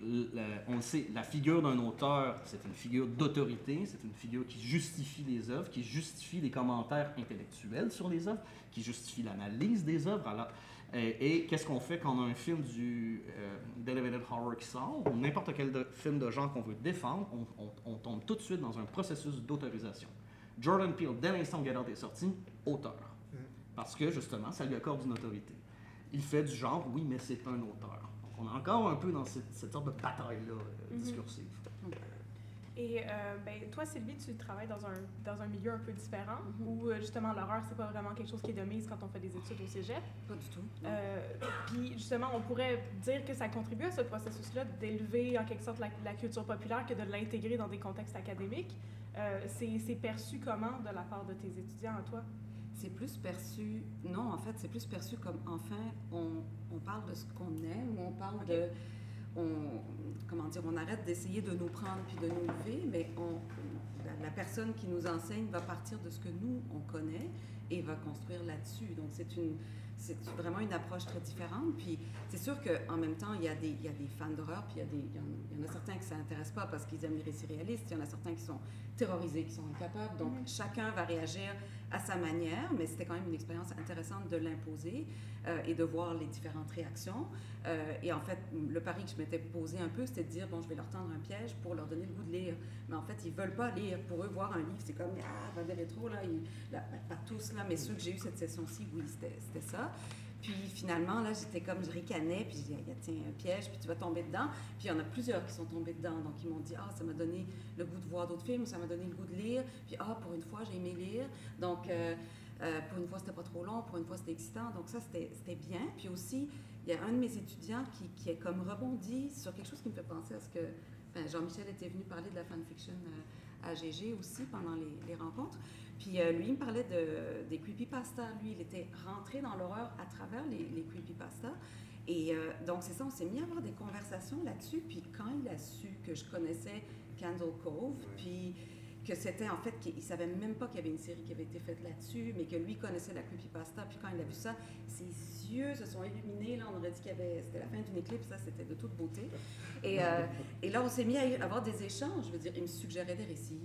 on le sait, la figure d'un auteur, c'est une figure d'autorité, c'est une figure qui justifie les œuvres, qui justifie les commentaires intellectuels sur les œuvres, qui justifie l'analyse des œuvres. Alors, euh, et qu'est-ce qu'on fait quand on a un film du euh, d'Elevated Horror qui sort, ou n'importe quel de- film de genre qu'on veut défendre, on, on- on tombe tout de suite dans un processus d'autorisation. Jordan Peele, dès l'instant où Get Out est sorti, auteur. Mm. Parce que justement, ça lui accorde une autorité. Il fait du genre, oui, mais c'est un auteur. On est encore un peu dans cette, cette sorte de bataille-là euh, Mhm. discursive. Et euh, ben, toi, Sylvie, tu travailles dans un, dans un milieu un peu différent Mhm. où euh, justement l'horreur, c'est pas vraiment quelque chose qui est de mise quand on fait des études au cégep. Pas du tout. puis justement, on pourrait dire que ça contribue à ce processus-là d'élever en quelque sorte la, la culture populaire que de l'intégrer dans des contextes académiques. C'est perçu comment de la part de tes étudiants, toi? C'est plus perçu, non, en fait, c'est plus perçu comme, enfin, on, on parle de ce qu'on est, ou on parle de, on, comment dire, on arrête d'essayer de nous prendre puis de nous lever, mais on, la, la personne qui nous enseigne va partir de ce que nous, on connaît et va construire là-dessus. Donc, c'est une, c'est vraiment une approche très différente. Puis, c'est sûr qu'en même temps, il y, a des, il y a des fans d'horreur, puis il y, a des, il y en, il y en a certains qui ne s'intéressent pas parce qu'ils aiment les récits réalistes, il y en a certains qui sont terrorisés, qui sont incapables. Donc, chacun va réagir à sa manière, mais c'était quand même une expérience intéressante de l'imposer euh, et de voir les différentes réactions. Euh, et en fait, le pari que je m'étais posé un peu, c'était de dire, bon, je vais leur tendre un piège pour leur donner le goût de lire. Mais en fait, ils veulent pas lire. Pour eux, voir un livre, c'est comme, ah, des rétro, là, là, pas tous, là, mais ceux que j'ai eu cette session-ci, oui, c'était ça. Puis finalement, là, j'étais comme, je ricanais, puis j'ai dit, Ah, tiens, un piège, puis tu vas tomber dedans. Puis il y en a plusieurs qui sont tombés dedans. Donc ils m'ont dit, ah, ça m'a donné le goût de voir d'autres films, ça m'a donné le goût de lire. Puis ah, pour une fois, j'ai aimé lire. Donc, euh, Euh, pour une fois, c'était pas trop long, pour une fois, c'était excitant. Donc ça, c'était bien. Puis aussi, il y a un de mes étudiants qui, qui est comme rebondi sur quelque chose qui me fait penser à ce que ben, Jean-Michel était venu parler de la fanfiction euh, à GG aussi pendant les rencontres. Puis euh, lui, il me parlait de, des creepypastas. Lui, il était rentré dans l'horreur à travers les, les creepypastas. Et euh, donc, c'est ça, on s'est mis à avoir des conversations là-dessus. Puis quand il a su que je connaissais Candle Cove, puis que c'était en fait, qu'il ne savait même pas qu'il y avait une série qui avait été faite là-dessus, mais que lui connaissait la creepypasta. Puis quand il a vu ça, ses yeux se sont illuminés. Là, on aurait dit qu'il y avait, c'était la fin d'une éclipse, ça, c'était de toute beauté. Et, euh, et là, on s'est mis à avoir des échanges. Je veux dire, il me suggérait des récits,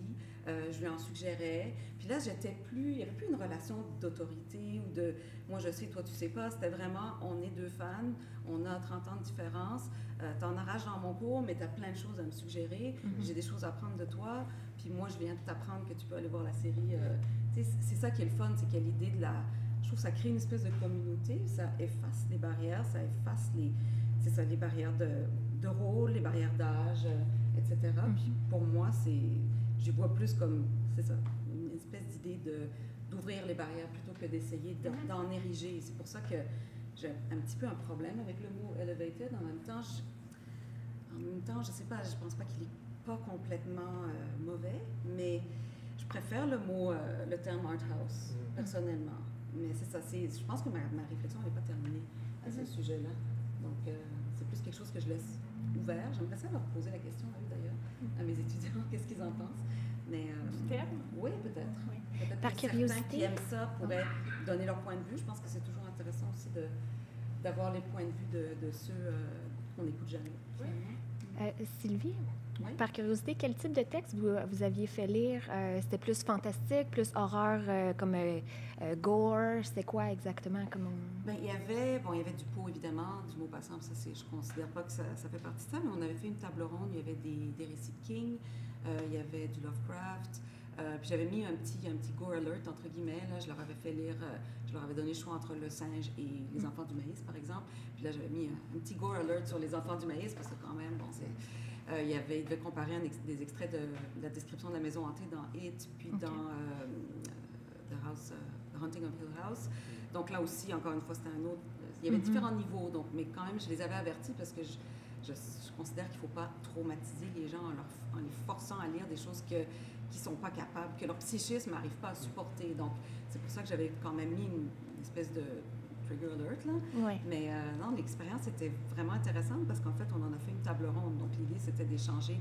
euh, je lui en suggérais. Puis là, j'étais plus, il n'y avait plus une relation d'autorité ou de moi je sais, toi tu sais pas. C'était vraiment, on est deux fans, on a 30 ans de différence. Euh, T'en arraches dans mon cours, mais tu as plein de choses à me suggérer. J'ai des choses à apprendre de toi. Puis moi, je viens de t'apprendre que tu peux aller voir la série. euh, c'est ça qui est le fun, c'est qu'il y a l'idée de la. Je trouve que ça crée une espèce de communauté, ça efface les barrières, ça efface les, c'est ça, les barrières de, de rôle, les barrières d'âge, euh, etc. Puis pour moi, c'est, j'y vois plus comme, c'est ça, une espèce d'idée de, d'ouvrir les barrières plutôt que d'essayer d'en, d'en ériger. C'est pour ça que j'ai un petit peu un problème avec le mot elevated. En même temps, je, en même temps, je sais pas, je pense pas qu'il est pas complètement euh, mauvais, mais je préfère le mot, euh, le terme art house, personnellement. Mais c'est ça, c'est, je pense que ma, ma réflexion n'est pas terminée à ce sujet-là. Donc, euh, c'est plus quelque chose que je laisse ouvert. J'aimerais ça leur poser la question, à eux d'ailleurs, à mes étudiants, qu'est-ce qu'ils en pensent. Mais, euh, Du terme? Oui, peut-être. Oui. Peut-être Par que certains curiosité. qui aiment ça pourraient donner leur point de vue. Je pense que c'est toujours intéressant aussi de, d'avoir les points de vue de, de ceux euh, qu'on n'écoute jamais. finalement. Euh, Sylvie, Oui. par curiosité, quel type de texte vous, vous aviez fait lire? Euh, c'était plus fantastique, plus horreur, euh, comme gore? C'était quoi exactement? Comme Ben, il y avait, bon, il y avait du pot, évidemment, du mot passant, ça, c'est, je considère pas que ça, ça fait partie de ça, mais on avait fait une table ronde, il y avait des, des récits de King, euh, il y avait du Lovecraft, euh, puis j'avais mis un petit, un petit gore alert, entre guillemets, là, je leur avais fait lire, euh, je leur avais donné le choix entre le singe et les enfants du maïs, par exemple, puis là, j'avais mis un, un petit gore alert sur les enfants du maïs, parce que quand même, bon, c'est... euh, il, y avait, il devait comparer un ex- des extraits de, de la description de la maison hantée dans It, puis dans euh, The House, The Haunting of Hill House. Donc là aussi, encore une fois, c'était un autre. Il y avait Mhm. différents niveaux, donc, mais quand même, je les avais avertis parce que je, je, je considère qu'il ne faut pas traumatiser les gens en, leur, en les forçant à lire des choses que, qui ne sont pas capables, que leur psychisme n'arrive pas à supporter. Donc, c'est pour ça que j'avais quand même mis une, une espèce de trigger alert. Là. Mais euh, non, l'expérience était vraiment intéressante parce qu'en fait, on en a fait une table ronde. Donc, l'idée, c'était d'échanger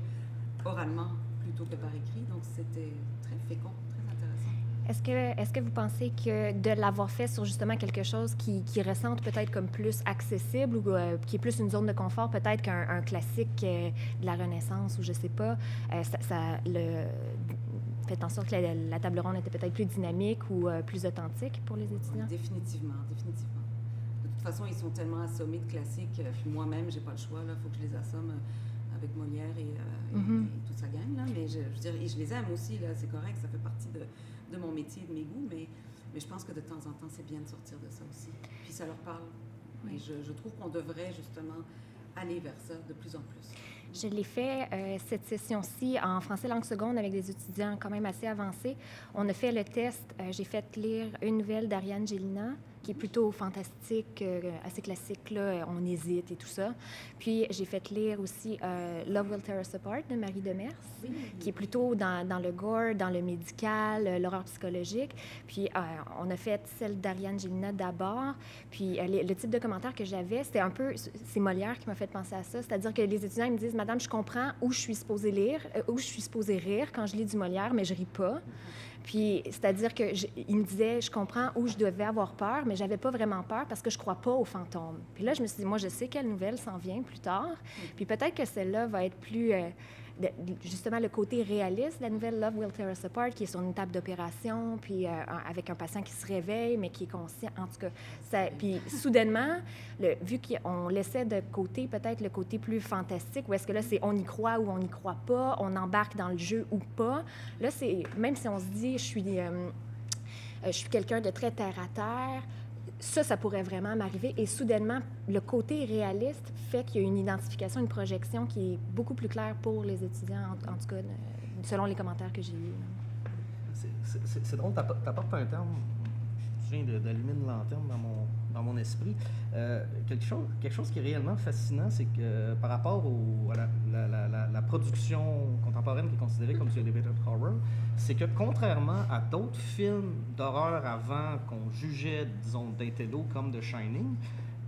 oralement plutôt que par écrit. Donc, c'était très fécond, très. Est-ce que, vous pensez que de l'avoir fait sur justement quelque chose qui, qui ressente peut-être comme plus accessible ou euh, qui est plus une zone de confort, peut-être qu'un un classique euh, de la Renaissance ou je sais pas, euh, ça, ça le, fait en sorte que la, la table ronde était peut-être plus dynamique ou plus authentique pour les étudiants? Définitivement, définitivement. De toute façon, ils sont tellement assommés de classiques. Puis moi-même, j'ai pas le choix. Il faut que je les assomme avec Molière et, et- Mhm. et toute sa gang. Là. Mais je, je, veux dire, et je les aime aussi. C'est correct. Ça fait partie de, de mon métier, de mes goûts. Mais, mais je pense que de temps en temps, c'est bien de sortir de ça aussi. Puis ça leur parle. Et je, je trouve qu'on devrait justement aller vers ça de plus en plus. Je l'ai fait euh, cette session-ci en français langue seconde avec des étudiants quand même assez avancés. On a fait le test. euh, J'ai fait lire une nouvelle d'Ariane Gélina qui est plutôt fantastique, euh, assez classique. Là, on hésite et tout ça. Puis j'ai fait lire aussi euh, Love Will Tear Us Apart de Marie Demers qui est plutôt dans, le gore, dans le médical, euh, l'horreur psychologique. Puis euh, on a fait celle d'Ariane Gélina d'abord. Puis euh, le type de commentaire que j'avais, c'était un peu, c'est Molière qui m'a fait penser à ça. C'est-à-dire que les étudiants me disent, Madame, je comprends où je suis supposée lire, euh, où je suis supposée rire quand je lis du Molière, mais je ris pas. Puis, c'est-à-dire que je- il me disait, je comprends où je devais avoir peur, mais j'avais pas vraiment peur parce que je crois pas aux fantômes. Puis là, je me suis dit, moi, je sais quelle nouvelle s'en vient plus tard. Puis peut-être que celle-là va être plus, euh, justement, le côté réaliste de la nouvelle Love Will Tear Us Apart, qui est sur une table d'opération, puis euh, avec un patient qui se réveille, mais qui est conscient. En tout cas, puis soudainement, vu qu'on laissait de côté peut-être le côté plus fantastique, où est-ce que là, c'est on y croit ou on n'y croit pas, on embarque dans le jeu ou pas. Là, c'est même si on se dit, je suis, euh, euh, je suis quelqu'un de très terre à terre. Ça, ça pourrait vraiment m'arriver. Et soudainement, le côté réaliste fait qu'il y a une identification, une projection qui est beaucoup plus claire pour les étudiants, en, tout cas, selon les commentaires que j'ai eus. C'est- drôle, t'appo- t'apportes un terme je viens d'allumer une lanterne dans mon, dans mon esprit. Euh, quelque, chose, quelque chose qui est réellement fascinant, c'est que euh, par rapport à la production contemporaine qui est considérée comme du elevated horror, c'est que contrairement à d'autres films d'horreur avant qu'on jugeait, disons, d'intello comme The Shining,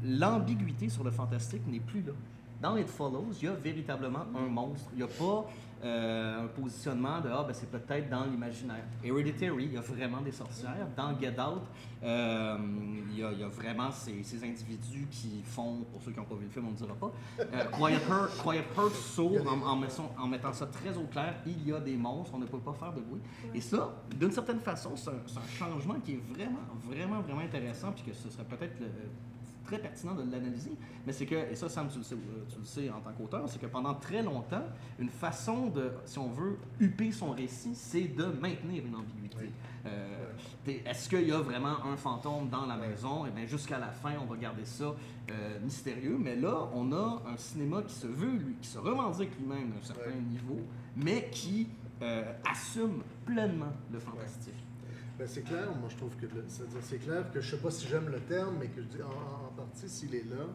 l'ambiguïté sur le fantastique n'est plus là. Dans It Follows, il y a véritablement un monstre. Il n'y a pas euh, un positionnement de ah, ben, c'est peut-être dans l'imaginaire. Hereditary, il y a vraiment des sorcières. Dans Get Out, euh, il, y a, il y a vraiment ces, ces individus qui font, pour ceux qui n'ont pas vu le film, on ne dira pas, euh, Quiet Heart, Quiet Heart s'ouvre en, en mettant, en mettant ça très au clair. Il y a des monstres, on ne peut pas faire de bruit. Et ça, d'une certaine façon, c'est un, changement qui est vraiment, vraiment, vraiment intéressant, puis que ce serait peut-être le- très pertinent de l'analyser, mais c'est que, et ça Sam, tu le sais, euh, tu le sais en tant qu'auteur, c'est que pendant très longtemps, une façon de, si on veut, huper son récit, c'est de maintenir une ambiguïté. Euh, Est-ce qu'il y a vraiment un fantôme dans la maison? Et bien jusqu'à la fin, on va garder ça euh, mystérieux, mais là, on a un cinéma qui se veut, lui, qui se revendique lui-même d'un certain niveau, mais qui euh, assume pleinement le fantastique. C'est clair, moi je trouve que c'est-à-dire, c'est clair que je sais pas si j'aime le terme, mais que je dis en, partie s'il est là,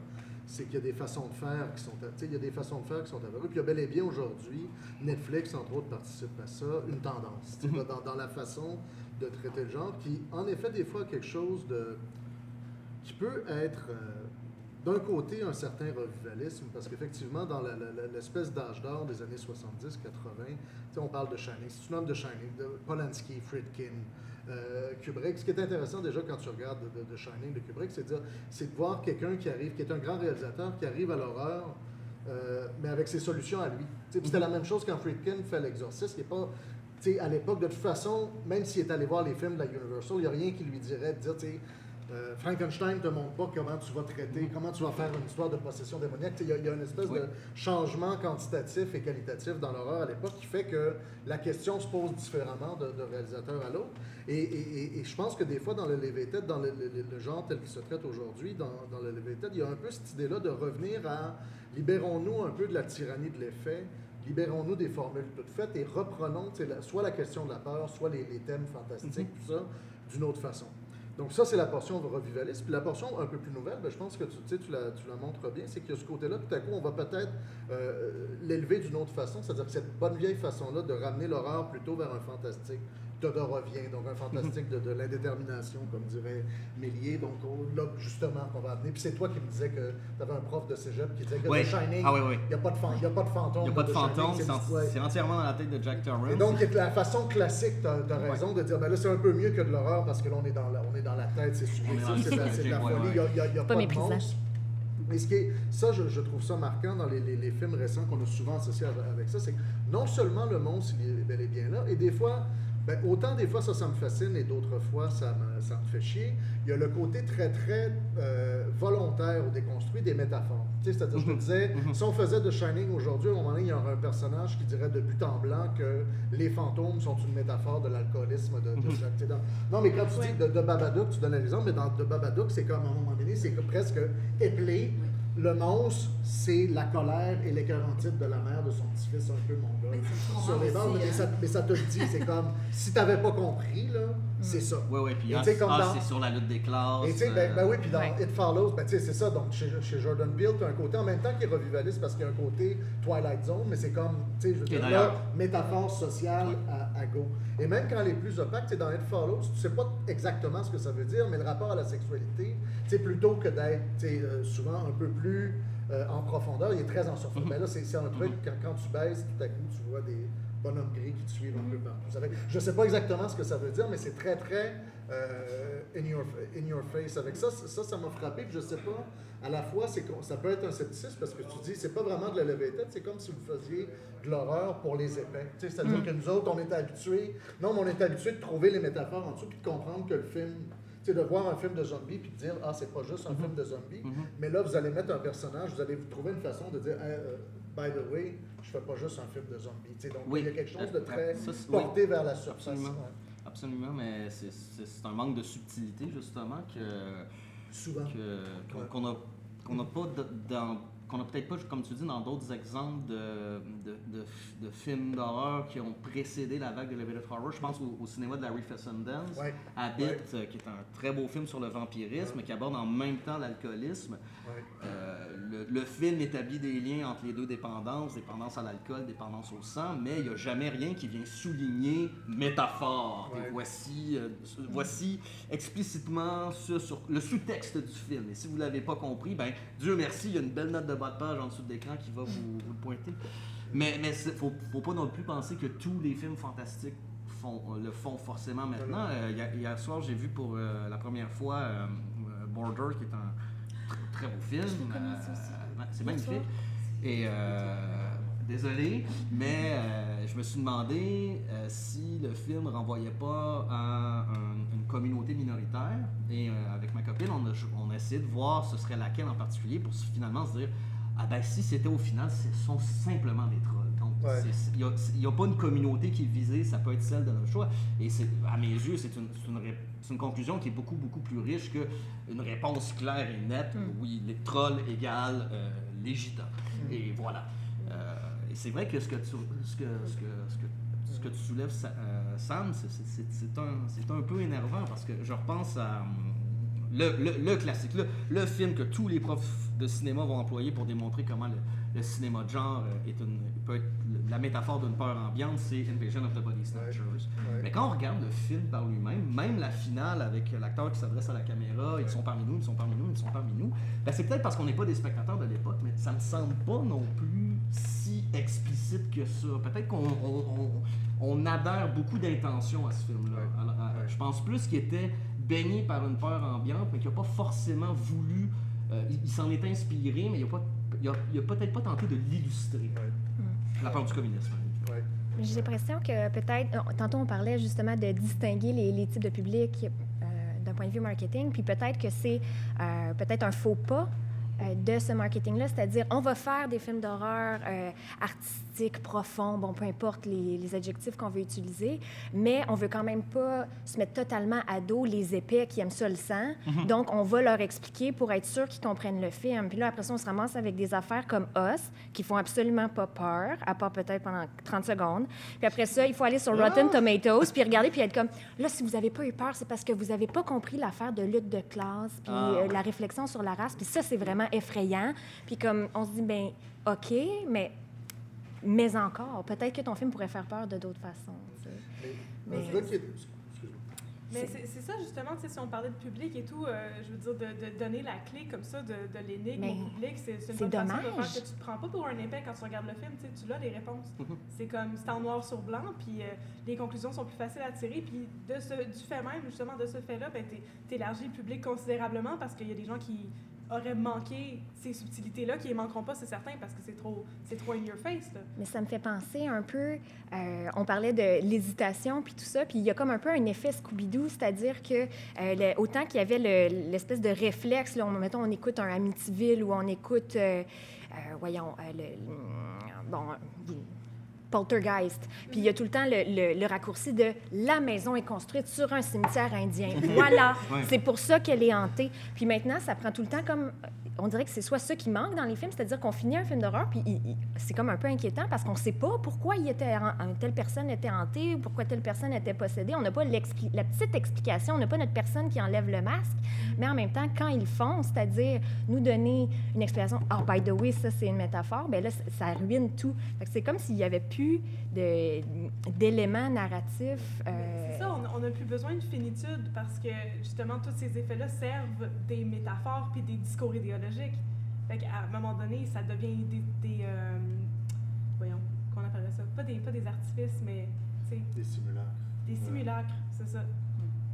c'est qu'il y a des façons de faire qui sont, il y a des façons de faire qui sont apparues. Puis il y a bel et bien aujourd'hui, Netflix entre autres participe à ça, une tendance sais, dans, dans la façon de traiter le genre, qui en effet des fois quelque chose de qui peut être euh, d'un côté un certain revivalisme, parce qu'effectivement, dans l'espèce d'âge d'or des années 70-80, tu sais, on parle de Shining, si tu nommes de Shining, de Polanski, Friedkin, euh, Kubrick, ce qui est intéressant déjà quand tu regardes de, de- de Shining de Kubrick, c'est de, dire- c'est de voir quelqu'un qui arrive, qui est un grand réalisateur, qui arrive à l'horreur, euh, mais avec ses solutions à lui. C'était la même chose quand Friedkin fait L'Exorciste, est pas... à l'époque, de toute façon, même s'il est allé voir les films de la Universal, il n'y a rien qui lui dirait de dire, euh, Frankenstein te montre pas comment tu vas traiter, comment tu vas faire une histoire de possession démoniaque. Il y, a- il y a une espèce Oui. de changement quantitatif et qualitatif dans l'horreur à l'époque qui fait que la question se pose différemment de, de réalisateur à l'autre. Et, et- et- et je pense que des fois, dans le Leviathan, dans le, le- le genre tel qu'il se traite aujourd'hui, dans, dans le Leviathan, il y a un peu cette idée-là de revenir à libérons-nous un peu de la tyrannie de l'effet, libérons-nous des formules toutes faites et reprenons la- soit la question de la peur, soit les, les thèmes fantastiques, tout ça, d'une autre façon. Donc ça, c'est la portion revivaliste. Puis la portion un peu plus nouvelle, ben, je pense que tu, tu la, tu la montres bien, c'est qu'il y a ce côté-là, tout à coup, on va peut-être euh, l'élever d'une autre façon, c'est-à-dire que cette bonne vieille façon-là de ramener l'horreur plutôt vers un fantastique. Todor revient, donc un fantastique de, de l'indétermination, comme dirait Méliès. Donc on- là, justement, qu'on va amener. Puis c'est toi qui me disais que tu avais un prof de cégep qui disait que Oui. The Shining, Ah oui, oui. il n'y a, pas de fan- il y a pas de fantôme. Il n'y a pas de The Shining, fantôme, c'est ouais. entièrement dans la tête de Jack Torrance. Et donc, la façon classique, tu as, raison de dire, ben là, c'est un peu mieux que de l'horreur parce que là, on est dans la, on est dans la tête, c'est On subjectif, c'est de la- de ouais, folie, ouais. il n'y a, il y a- il y a Pas pas, de monstre. Mais ce qui est, ça, je, je trouve ça marquant dans les, les- les films récents qu'on a souvent associés avec, avec ça, c'est que non seulement le monstre, il est bel et bien là, et des fois, ben, autant des fois ça, ça me fascine, et d'autres fois, ça me, ça me fait chier. Il y a le côté très, très euh, volontaire ou déconstruit des métaphores. Tu sais, C'est-à-dire, je me Mhm. disais, Mhm. si on faisait de Shining aujourd'hui, à un moment donné, il y aurait un personnage qui dirait de but en blanc que les fantômes sont une métaphore de l'alcoolisme de, de sais, dans- Non, mais quand tu dis de, de Babadook, tu donnes l'exemple, mais dans de Babadook, c'est comme à un moment donné, c'est que presque éplé. Le monstre, c'est la colère et l'écœurantite de la mère de son petit-fils, un peu mon gars. Mais Sur les bandes, mais, hein. ça, mais ça te le dit, c'est comme si t'avais pas compris, là, c'est ça. Oui, oui, puis Et ah, ah, dans- c'est sur la lutte des classes. Et tu sais, ben, ben oui, puis dans Ouais. It Follows, ben, tu sais, c'est ça. Donc, chez, chez Jordan Peele, tu as un côté en même temps qui est revivaliste parce qu'il y a un côté Twilight Zone, mais c'est comme, tu sais, je veux dire, là, métaphore sociale Ouais. à, à go. Et même quand elle est plus opaque, tu sais, dans It Follows, tu sais pas exactement ce que ça veut dire, mais le rapport à la sexualité, tu sais, plutôt que d'être, euh, souvent un peu plus euh, en profondeur, il est très en surface. Mhm. Ben là, c'est c'est un truc, quand, quand tu baisses, tout à coup, tu vois des bonhommes gris qui te suivent un peu partout. Vous savez, je sais pas exactement ce que ça veut dire, mais c'est très, très euh, in, your, in your face. Avec ça, ça, ça m'a frappé. Puis je sais pas, à la fois, ça peut être un scepticisme parce que tu dis, c'est pas vraiment de l'elevated, c'est comme si vous faisiez de l'horreur pour les épais. C'est-à-dire que nous autres, on est habitués, non, mais on est habitués de trouver les métaphores en dessous puis de comprendre que le film, sais, de voir un film de zombie puis de dire, ah, c'est pas juste un film de zombie, Mhm. mais là, vous allez mettre un personnage, vous allez vous trouver une façon de dire, Hey, euh, by the way, je fais pas juste un film de zombie. Tu sais, donc, Oui. il y a quelque chose de très Ça, porté vers la surface. Absolument. ouais. Absolument, mais c'est- un manque de subtilité, justement, que Souvent. qu'on Ouais. n'a pas dans qu'on a peut-être pas, comme tu dis, dans d'autres exemples de, de, de, de films d'horreur qui ont précédé la vague de Elevated Horror. Je pense au, au cinéma de Larry Fessenden, Ouais. Habit, Ouais. euh, qui est un très beau film sur le vampirisme, qui aborde en même temps l'alcoolisme. Le, film établit des liens entre les deux dépendances, dépendance à l'alcool, dépendance au sang, mais il n'y a jamais rien qui vient souligner métaphore. Et voici, euh, voici explicitement ce sur le sous-texte du film. Et si vous ne l'avez pas compris, ben Dieu merci, il y a une belle note de bas de page en dessous de l'écran qui va vous, vous le pointer. Mais il ne faut, faut pas non plus penser que tous les films fantastiques font, euh, le font forcément maintenant. Euh, hier- hier soir, j'ai vu pour euh, la première fois Border, qui est un très beau film. Euh, c'est magnifique. Et euh, désolé, mais euh, je me suis demandé euh, si le film renvoyait pas à un- une communauté minoritaire. Et euh, avec ma copine, on a, on a essayé de voir ce serait laquelle en particulier pour finalement se dire ah ben si c'était au final, ce sont simplement des trolls. Ouais. il n'y a, pas une communauté qui est visée, ça peut être celle de notre choix. Et à mes yeux, c'est une, conclusion qui est beaucoup, beaucoup plus riche qu'une réponse claire et nette. Oui, les trolls égale euh, les gitans. Et voilà. Euh, et c'est vrai que ce que tu, ce que, ce que, ce que, ce que tu soulèves, Sa- euh, Sam, c'est, un, un peu énervant parce que je repense à hum, le, le, le classique, le, le film que tous les profs de cinéma vont employer pour démontrer comment le, cinéma de genre euh, est une, peut être la métaphore d'une peur ambiante, c'est Invasion of the Body Snatchers. Ouais. Mais quand on regarde le film par lui-même, même la finale avec l'acteur qui s'adresse à la caméra, ils sont parmi nous, ils sont parmi nous, ils sont parmi nous, ben c'est peut-être parce qu'on n'est pas des spectateurs de l'époque, mais ça me semble pas non plus si explicite que ça. Peut-être qu'on on, on- on adhère beaucoup d'intention à ce film-là. Ouais. Ouais. Je pense plus qu'il était baigné par une peur ambiante, mais qu'il n'a pas forcément voulu. euh, il il s'en est inspiré, mais il n'a pas- il a, il a peut-être pas tenté de l'illustrer. Ouais. La peur du communisme. Ouais. J'ai l'impression que peut-être, non, tantôt on parlait justement de distinguer les, les types de public euh, d'un point de vue marketing, puis peut-être que c'est euh, peut-être un faux pas de ce marketing-là, c'est-à-dire on va faire des films d'horreur euh, artistiques, profonds, bon, peu importe les, les adjectifs qu'on veut utiliser, mais on veut quand même pas se mettre totalement à dos les épais qui aiment ça le sang. Donc, on va leur expliquer pour être sûr qu'ils comprennent le film. Puis là, après ça, on se ramasse avec des affaires comme Us, qui font absolument pas peur, à part peut-être pendant 30 secondes. Puis après ça, il faut aller sur Rotten Tomatoes, puis regarder, puis être comme, là, si vous avez pas eu peur, c'est parce que vous avez pas compris l'affaire de lutte de classe, puis Ah, euh, la réflexion sur la race, puis ça, c'est vraiment effrayant. Puis comme, on se dit, ben OK, mais, mais encore, peut-être que ton film pourrait faire peur de d'autres façons. tu sais. Mais, c'est ça, justement, tu sais, si on parlait de public et tout, euh, je veux dire, de, de donner la clé comme ça de, de l'énigme au public, c'est une c'est bonne façon de dommage. faire que tu te prends pas pour un épais quand tu regardes le film, tu sais, tu l'as les réponses. Mhm. C'est comme, c'est en noir sur blanc, puis euh, les conclusions sont plus faciles à tirer, puis de ce, du fait même, justement, de ce fait-là, ben, t'é- t'élargis le public considérablement parce qu'il y a des gens qui auraient manqué ces subtilités-là, qui les manqueront pas, c'est certain, parce que c'est trop, c'est trop in your face, là. Mais ça me fait penser un peu, euh, on parlait de l'hésitation puis tout ça, puis il y a comme un peu un effet Scooby-Doo, c'est-à-dire que euh, autant qu'il y avait le- l'espèce de réflexe, là, on, mettons, on écoute un Amityville ou on écoute, euh, voyons, le, bon, euh, Poltergeist. Puis il y a tout le temps le, le- le raccourci de la maison est construite sur un cimetière indien. Voilà, Ouais. c'est pour ça qu'elle est hantée. Puis maintenant, ça prend tout le temps comme. On dirait que c'est soit ça qui manque dans les films, c'est-à-dire qu'on finit un film d'horreur, puis c'est comme un peu inquiétant parce qu'on ne sait pas pourquoi il était, telle personne était hantée, ou pourquoi telle personne était possédée. On n'a pas la petite explication, on n'a pas notre personne qui enlève le masque. Mais en même temps, quand ils font, c'est-à-dire nous donner une explication, oh, by the way, ça c'est une métaphore, bien là, ça- ruine tout. Fait que C'est comme s'il n'y avait plus d'éléments narratifs. euh, C'est ça, on n'a plus besoin de finitude parce que justement, tous ces effets-là servent des métaphores puis des discours idéologiques. Fait qu'à un moment donné, ça devient des. des euh, voyons, qu'on appellerait ça? Pas des, pas des artifices, mais Des simulacres. des Ouais. simulacres, c'est ça.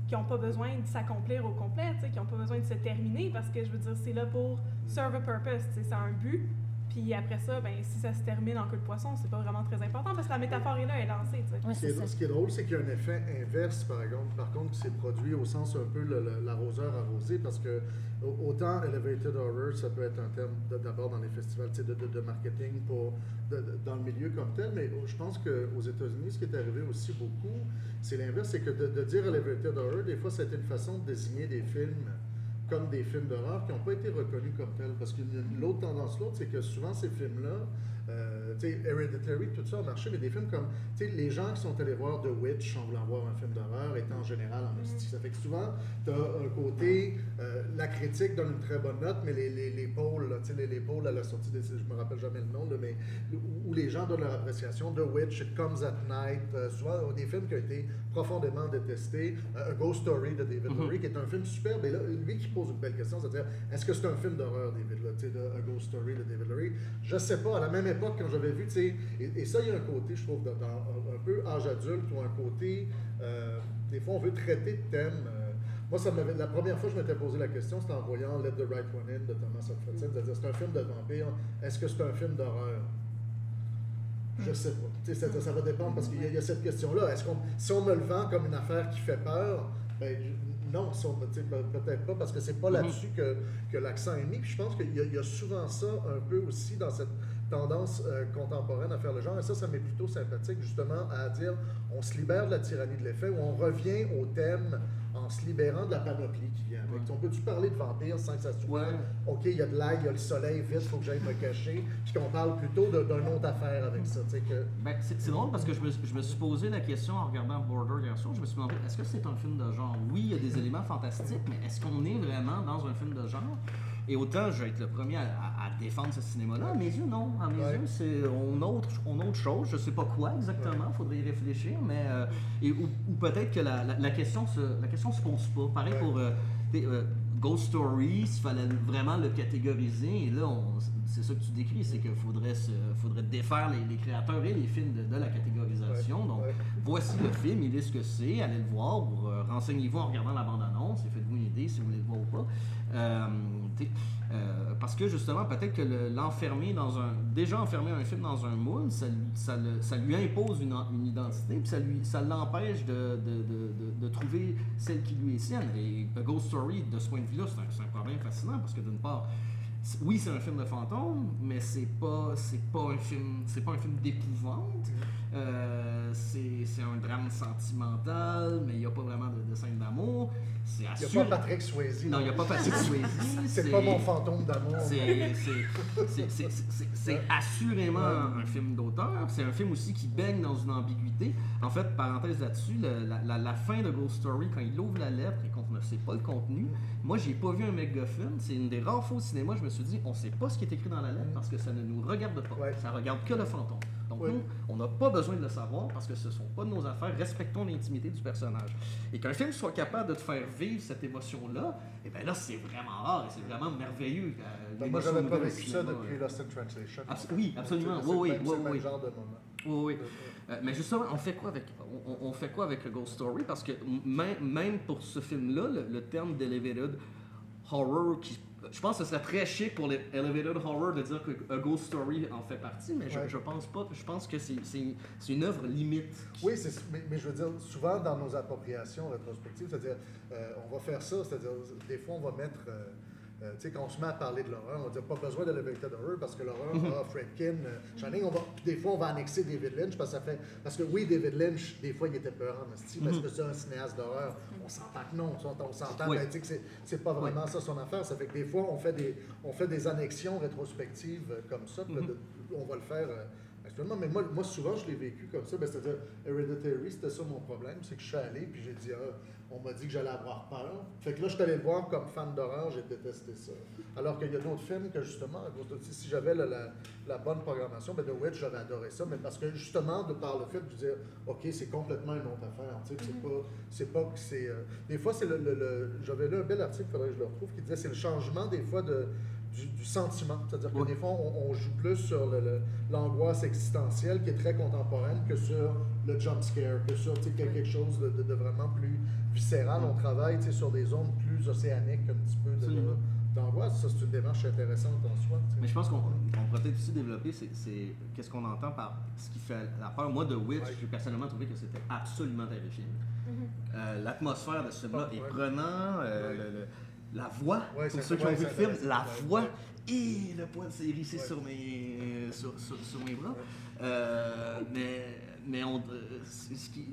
Qui n'ont pas besoin de s'accomplir au complet, qui n'ont pas besoin de se terminer parce que je veux dire, c'est là pour serve a purpose, a un but. Puis après ça, ben, si ça se termine en queue de poisson, c'est pas vraiment très important parce que la métaphore est là, elle est lancée, tu sais. ouais, Ce qui, est, ce qui est drôle, c'est qu'il y a un effet inverse, par exemple, par contre, qui s'est produit au sens un peu l'arroseur arrosé, parce que au- autant Elevated Horror, ça peut être un terme d'abord dans les festivals tu sais, de, de, de marketing pour, de- de- dans le milieu comme tel, mais je pense qu'aux États-Unis, ce qui est arrivé aussi beaucoup, c'est l'inverse, c'est que de, de dire Elevated Horror, des fois, c'était une façon de désigner des films comme des films d'horreur qui n'ont pas été reconnus comme tels. Parce que l'autre tendance, l'autre, c'est que souvent ces films-là, euh, Hereditary, tout ça a marché, mais des films comme, tu sais, les gens qui sont allés voir The Witch en voulant voir un film d'horreur étaient en général en hostie. Ça fait que souvent, tu as un côté, euh, la critique donne une très bonne note, mais les, les, les pôles, tu sais, les, les pôles à la sortie, des, je me rappelle jamais le nom, là, mais où, où les gens donnent leur appréciation. The Witch, It Comes at Night, euh, souvent des films qui ont été profondément détestés. Euh, A Ghost Story de David Mhm. Bowie, qui est un film superbe. Et là, lui qui pose une belle question, c'est-à-dire, est-ce que c'est un film d'horreur, David, là, tu sais, de A Ghost Story de David Bowie? Je sais pas. À la même époque, quand j'avais vu, tu sais, et, et ça, il y a un côté, je trouve, dans, dans un, un peu âge adulte ou un côté, euh, des fois, on veut traiter de thèmes. euh, moi, ça m'avait, la première fois que je m'étais posé la question, c'était en voyant Let the Right One In de Thomas Alfredson. C'est-à-dire, c'est un film de vampire. Est-ce que c'est un film d'horreur? Je sais pas. Ça, ça va dépendre parce qu'il y, a- y a cette question-là. Est-ce qu'on, si on me le vend comme une affaire qui fait peur, ben non, si peut-être pas parce que c'est pas Mhm. là-dessus que, que l'accent est mis. Puis je pense qu'il y a souvent ça un peu aussi dans cette tendance euh, contemporaine à faire le genre. Et ça, ça m'est plutôt sympathique justement à dire on se libère de la tyrannie de l'effet ou on revient au thème en se libérant de la panoplie qui vient avec. Ouais. On peut-tu parler de vampires sans que ça soit Ouais. OK, il y a de l'ail, il y a le soleil, vite, faut que j'aille me cacher, puis qu'on parle plutôt d'une autre affaire avec ça, que... Ben, c'est c'est drôle parce que je me, je me suis posé la question en regardant Border hier soir. Je me suis demandé, est-ce que c'est un film de genre? Oui, il y a des éléments fantastiques, mais est-ce qu'on est vraiment dans un film de genre? Et autant je vais être le premier à, à- à défendre ce cinéma-là, à mes yeux, non. À mes Ouais. yeux, c'est on autre, on autre chose. Je sais pas quoi exactement, il faudrait y réfléchir, mais euh, et, ou, ou peut-être que la, la, la question se, la question se pose pas. Pareil Ouais. pour euh, des, euh, Ghost Story, il fallait vraiment le catégoriser. Et là, on- c'est ça que tu décris, c'est qu'il faudrait, se- faudrait défaire les, les créateurs et les films de, de la catégorisation. Ouais, Donc, ouais. voici le film, il est ce que c'est, allez le voir, ou, euh, renseignez-vous en regardant la bande-annonce et faites-vous une idée si vous voulez le voir ou pas. Euh, euh, parce que justement, peut-être que le- l'enfermer dans un. Déjà enfermer un film dans un moule, ça, lui- ça, le- ça lui impose une, une identité, puis ça lui- ça l'empêche de, de, de- de- trouver celle qui lui est sienne. Et A Ghost Story, de ce point de vue-là, c'est un, c'est un problème fascinant parce que d'une part, oui, c'est un film de fantôme, mais c'est pas, c'est pas un film, c'est pas un film d'épouvante. Euh, c'est un drame sentimental, mais il n'y a pas vraiment de, de scène d'amour. C'est Il n'y a pas Patrick Swayze. Non, il n'y a pas Patrick Swayze. C'est pas mon fantôme d'amour. C'est- assurément un film d'auteur. C'est un film aussi qui baigne dans une ambiguïté. En fait, parenthèse là-dessus, la, la- la fin de Ghost Story, quand il ouvre la lettre et sait pas le contenu, moi, j'ai pas vu un MacGuffin. C'est une des rares fois au cinéma, je me suis dit, on sait pas ce qui est écrit dans la lettre parce que ça ne nous regarde pas. Ouais. Ça regarde que le fantôme. Donc, Ouais. nous, on n'a pas besoin de le savoir parce que ce sont pas de nos affaires. Respectons l'intimité du personnage. Et qu'un film soit capable de te faire vivre cette émotion-là, et bien là, c'est vraiment rare et c'est vraiment merveilleux. euh, Ben, moi, j'avais pas vécu ça depuis euh. Lost in Translation. Abs- oui, absolument. C'est Oui, oui, oui, c'est le oui. genre de moment. Oui, oui. Euh, mais justement, on fait quoi avec, on, fait quoi avec le Ghost Story? Parce que même, même pour ce film-là, le, le terme d'elevated horror, qui, je pense que ce serait très chic pour l'elevated horror de dire que A Ghost Story en fait partie, mais je, Ouais. je pense pas. Je pense que c'est une œuvre limite. Oui, mais, mais je veux dire, souvent dans nos appropriations rétrospectives, c'est-à-dire, euh, on va faire ça, c'est-à-dire, des fois, on va mettre, euh, euh, tu sais, quand on se met à parler de l'horreur, on dire pas besoin de l'elevated horror parce que l'horreur, Mhm. ah, Fredkin, euh, on va, des fois, on va annexer David Lynch parce que ça fait, parce que oui, David Lynch, des fois, il était peur en style, parce Mhm. que c'est un cinéaste d'horreur. On s'entend que non, on s'entend, Oui. mais tu sais que c'est- pas vraiment ça son affaire. Ça fait que des fois, on fait des, on fait des annexions rétrospectives euh, comme ça, Mhm. de- on va le faire. euh, Actuellement, mais moi, moi, souvent, je l'ai vécu comme ça. Ben, C'est-à-dire, Hereditary, c'était ça mon problème. C'est que je suis allé, puis j'ai dit, ah, on m'a dit que j'allais avoir peur. Fait que là, je suis allé le voir comme fan d'horreur, j'ai détesté ça. Alors qu'il y a d'autres films que, justement, si j'avais la, la- la bonne programmation, ben, The Witch, j'aurais adoré ça. Mais parce que, justement, de par le fait de dire, OK, c'est complètement une autre affaire. C'est pas, c'est pas que c'est. euh, Des fois, c'est le. le- le- J'avais lu un bel article, il faudrait que je le retrouve, qui disait c'est le changement, des fois, de du, du sentiment. C'est-à-dire que des fois, on, on joue plus sur l'angoisse existentielle qui est très contemporaine que sur le jump scare, que sur quelque chose de, de- de vraiment plus viscéral. On travaille sur des zones plus océaniques un petit peu de- d'angoisse. Ça, c'est une démarche intéressante en soi. Mais je pense qu'on on pourrait peut-être aussi développer, c'est- qu'est-ce qu'on entend par ce qui fait la peur. Moi, de Witch, Ouais. j'ai personnellement trouvé que c'était absolument terrifiant. Euh, L'atmosphère de ce film-là Ouais. est prenant. euh, Ouais. le- le- la voix, Ouais, pour c'est- ceux qui ont vu le c'est film, la voix et le poil s'est hérissé Ouais. sur, mes, sur, sur- sur mes bras. Euh, mais mais on, euh, c'est ce qui,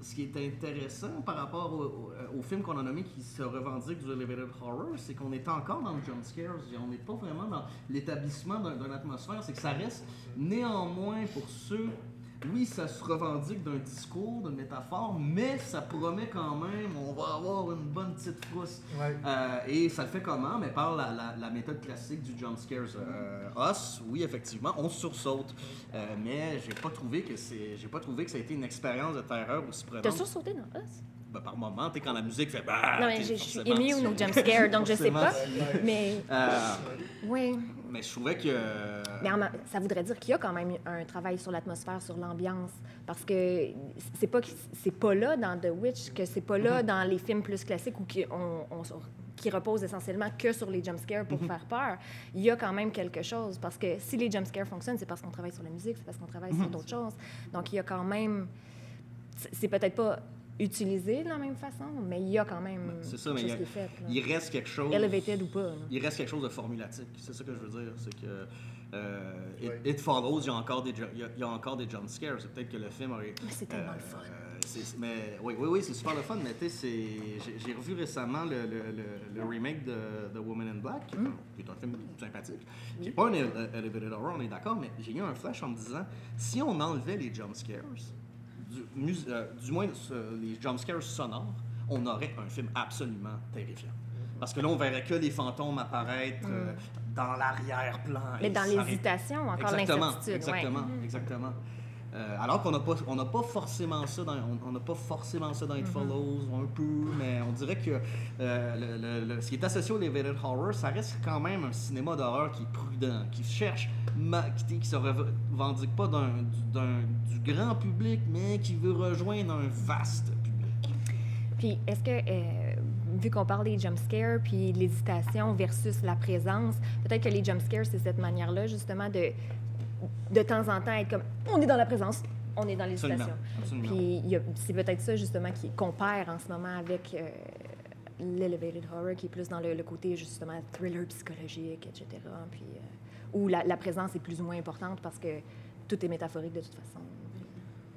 ce qui est intéressant par rapport au, au, film qu'on a nommé qui se revendique du elevated horror, c'est qu'on est encore dans le jump scares. On n'est pas vraiment dans l'établissement d'une atmosphère. C'est que ça reste néanmoins pour ceux oui, ça se revendique d'un discours, d'une métaphore, mais ça promet quand même, on va avoir une bonne petite frousse. Euh, et ça le fait comment? Mais par la, méthode classique du jump scares. Euh, Us, oui, effectivement, on sursaute. Euh, mais j'ai pas trouvé que c'est, j'ai pas trouvé que ça a été une expérience de terreur aussi prenante. T'as sursauté dans Us? Ben, par moment, tu quand la musique fait bah, Non, mais je suis immune au jump scare, donc je sais pas. Mais. oui. Mais je trouvais que. Mais ça voudrait dire qu'il y a quand même un travail sur l'atmosphère, sur l'ambiance. Parce que c'est pas, c'est pas là dans The Witch, que c'est pas là mm-hmm. dans les films plus classiques où qui, on, qui reposent essentiellement que sur les jumpscares pour mm-hmm. faire peur. Il y a quand même quelque chose. Parce que si les jumpscares fonctionnent, c'est parce qu'on travaille sur la musique, c'est parce qu'on travaille sur mm-hmm. d'autres choses. Donc il y a quand même. C'est peut-être pas utilisé de la même façon, mais il y a quand même c'est ça, mais il, fait, il, reste quelque chose... Elevated ou pas. Il reste quelque chose de formulatique. C'est ça que je veux dire. C'est que euh, it, Follows, il y a encore des, il y a, encore des jump scares. C'est peut-être que le film aurait... Mais c'est tellement le fun. Euh, mais, oui, oui, oui c'est super le fun, mais tu sais, j'ai revu récemment le, le, le, remake de The Woman in Black, qui, est, un mm. film sympathique, qui n'est pas un elevated horror, on est d'accord, mais j'ai eu un flash en me disant, si on enlevait les jump scares, du, euh, du moins euh, les jumpscares sonores, on aurait un film absolument terrifiant. Parce que là, on verrait que les fantômes apparaître euh, mm. dans l'arrière-plan. Mais dans l'hésitation, encore l'incertitude. Exactement, mm-hmm. exactement. Alors qu'on n'a pas, on pas forcément ça dans, on n'a pas forcément ça dans It mm-hmm. Follows, un peu, mais on dirait que le, ce qui est associé au elevated horror, ça reste quand même un cinéma d'horreur qui est prudent, qui cherche qui, qui se revendique pas d'un, du grand public, mais qui veut rejoindre un vaste public. Puis, est-ce que, euh, vu qu'on parle des jumpscares, puis l'hésitation versus la présence, peut-être que les jumpscares, c'est cette manière-là, justement, de, de temps en temps être comme on est dans la présence, on est dans l'hésitation. Puis, c'est peut-être ça, justement, qui, qu'on perd en ce moment avec. Euh, l'elevated horror qui est plus dans le, côté justement thriller psychologique, etc. Puis, euh, où la, présence est plus ou moins importante parce que tout est métaphorique de toute façon.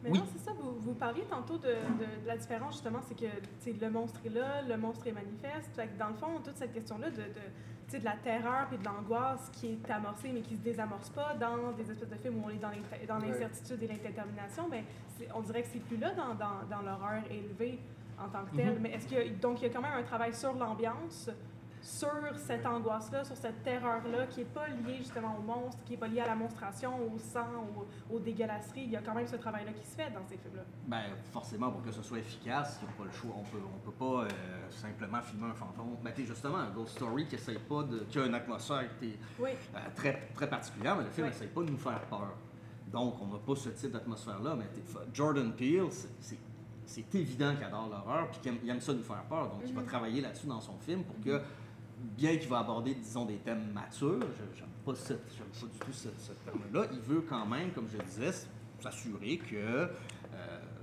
Mais non, c'est ça. Vous, vous, parliez tantôt de, de, la différence, justement, c'est que le monstre est là, le monstre est manifeste. Fait que dans le fond, toute cette question-là de, de, de la terreur et de l'angoisse qui est amorcée, mais qui ne se désamorce pas dans des espèces de films où on est dans l'incertitude et l'indétermination, ben, on dirait que c'est plus là dans, dans, dans l'horreur élevée en tant que telle. Mm-hmm. Mais est-ce que donc il y a quand même un travail sur l'ambiance, sur cette angoisse-là, sur cette terreur-là, qui n'est pas liée justement au monstre, qui n'est pas liée à la monstration, au sang, aux, dégueulasseries. Il y a quand même ce travail-là qui se fait dans ces films-là. Bien, forcément, pour que ce soit efficace, il n'y a pas le choix. On peut, on peut pas euh, simplement filmer un fantôme. Mais ben, justement, un Ghost Story qui essaye pas de. qui a une atmosphère qui est euh, très, très particulière, mais le film n'essaye pas de nous faire peur. Donc, on n'a pas ce type d'atmosphère-là. Mais Jordan Peele, c'est évident qu'il adore l'horreur puis qu'il aime, ça nous faire peur. Donc, il va mm-hmm. travailler là-dessus dans son film pour que bien qu'il va aborder, disons, des thèmes matures, je n'aime pas, pas, du tout ce, terme-là, il veut quand même, comme je disais, s'assurer que euh,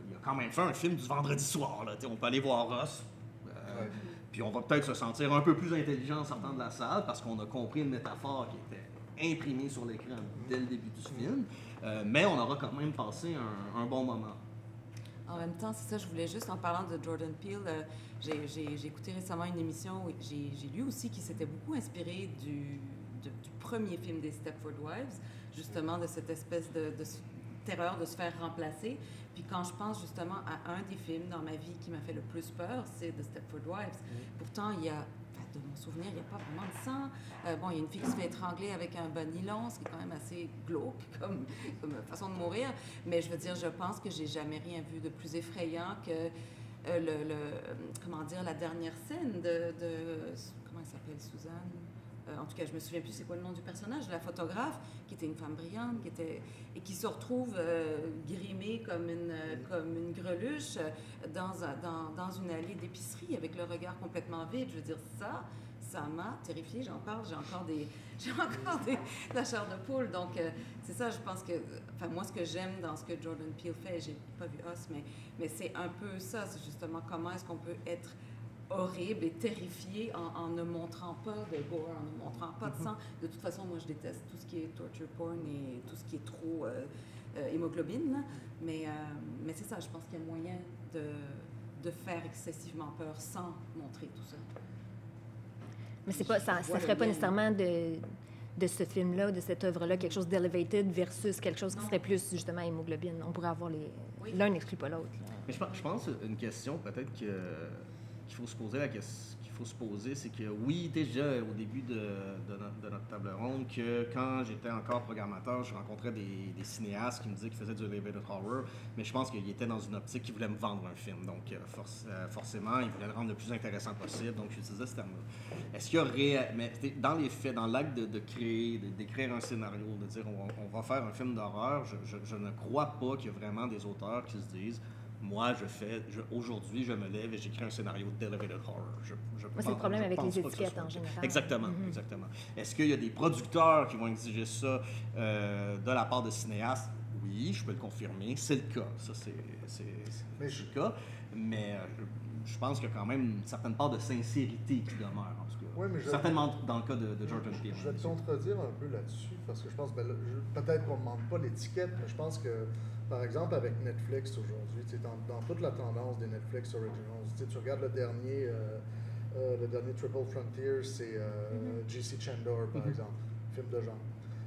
il a quand même fait un film du vendredi soir. Là, on peut aller voir Ross. Euh, puis on va peut-être se sentir un peu plus intelligent en sortant de la salle parce qu'on a compris une métaphore qui était imprimée sur l'écran dès le début du film. Euh, mais on aura quand même passé un bon moment. En même temps, c'est ça, je voulais juste, en parlant de Jordan Peele, euh, j'ai écouté récemment une émission où j'ai lu aussi qu'il s'était beaucoup inspiré du, du, premier film des Stepford Wives, justement de cette espèce de, de, terreur de se faire remplacer. Puis quand je pense justement à un des films dans ma vie qui m'a fait le plus peur, c'est The Stepford Wives. Pourtant, il y a de mon souvenir, il n'y a pas vraiment de sang. Euh, bon, il y a une fille qui se fait étrangler avec un bonilon, ce qui est quand même assez glauque comme, façon de mourir. Mais je veux dire, je pense que j'ai jamais rien vu de plus effrayant que euh, le, comment dire, la dernière scène de, de comment elle s'appelle, Suzanne? Euh, en tout cas, je me souviens plus c'est quoi le nom du personnage, la photographe, qui était une femme brillante, qui était et qui se retrouve euh, grimée comme une comme une greluche dans, dans, dans une allée d'épicerie avec le regard complètement vide. Je veux dire ça, ça m'a terrifiée. J'en parle, j'ai encore des j'ai encore des, de la chair de poule. Donc euh, c'est ça, je pense que enfin moi ce que j'aime dans ce que Jordan Peele fait, j'ai pas vu Us, mais mais c'est un peu ça, c'est justement comment est-ce qu'on peut être horrible et terrifié en, ne montrant pas de gore, en ne montrant pas de mhm. sang. De toute façon, moi, je déteste tout ce qui est torture porn et tout ce qui est trop, euh, euh, hémoglobine. là. Mais, euh, mais c'est ça, je pense qu'il y a moyen de, de faire excessivement peur sans montrer tout ça. Mais c'est pas, ça ne ferait pas nécessairement de, de ce film-là, de cette œuvre-là, quelque chose d'elevated versus quelque chose qui Non. serait plus justement hémoglobine. On pourrait avoir les. Oui. L'un n'exclut pas l'autre. Mais je pense une question peut-être que- qu'il faut se poser qu'il faut se poser, c'est que oui, déjà au début de, notre, table ronde, que quand j'étais encore programmateur, je rencontrais des, cinéastes qui me disaient qu'ils faisaient du elevated horror, mais je pense qu'ils étaient dans une optique qui voulaient me vendre un film. Donc euh, euh, forcément, ils voulaient le rendre le plus intéressant possible. Donc j'utilisais ce terme-là. Est-ce qu'il y aurait, mais dans les faits, dans l'acte de, créer, d'écrire un scénario, de dire on, va faire un film d'horreur, je, je- je ne crois pas qu'il y a vraiment des auteurs qui se disent moi, je fais, je- aujourd'hui, je me lève et j'écris un scénario d'elevated horror. Je, je Moi, c'est le problème avec les étiquettes en général. Exactement, Mhm. exactement. Est-ce qu'il y a des producteurs qui vont exiger ça euh, de la part de cinéastes? Oui, je peux le confirmer. C'est le cas. Ça, c'est c'est- Mais c'est je- le cas. Mais euh, je, je pense qu'il y a quand même une certaine part de sincérité qui demeure, en tout cas. Ouais, mais je- Certainement dans le cas de, de Jordan Peele. Je vais te contredire un peu là-dessus parce que je pense, ben peut-être qu'on ne demande pas l'étiquette, mais je pense que, par exemple, avec Netflix aujourd'hui, dans, dans toute la tendance des Netflix Originals, tu regardes le dernier, euh, euh, le dernier Triple Frontier, c'est euh, J.C. Chandor, par Mhm. exemple, film de genre.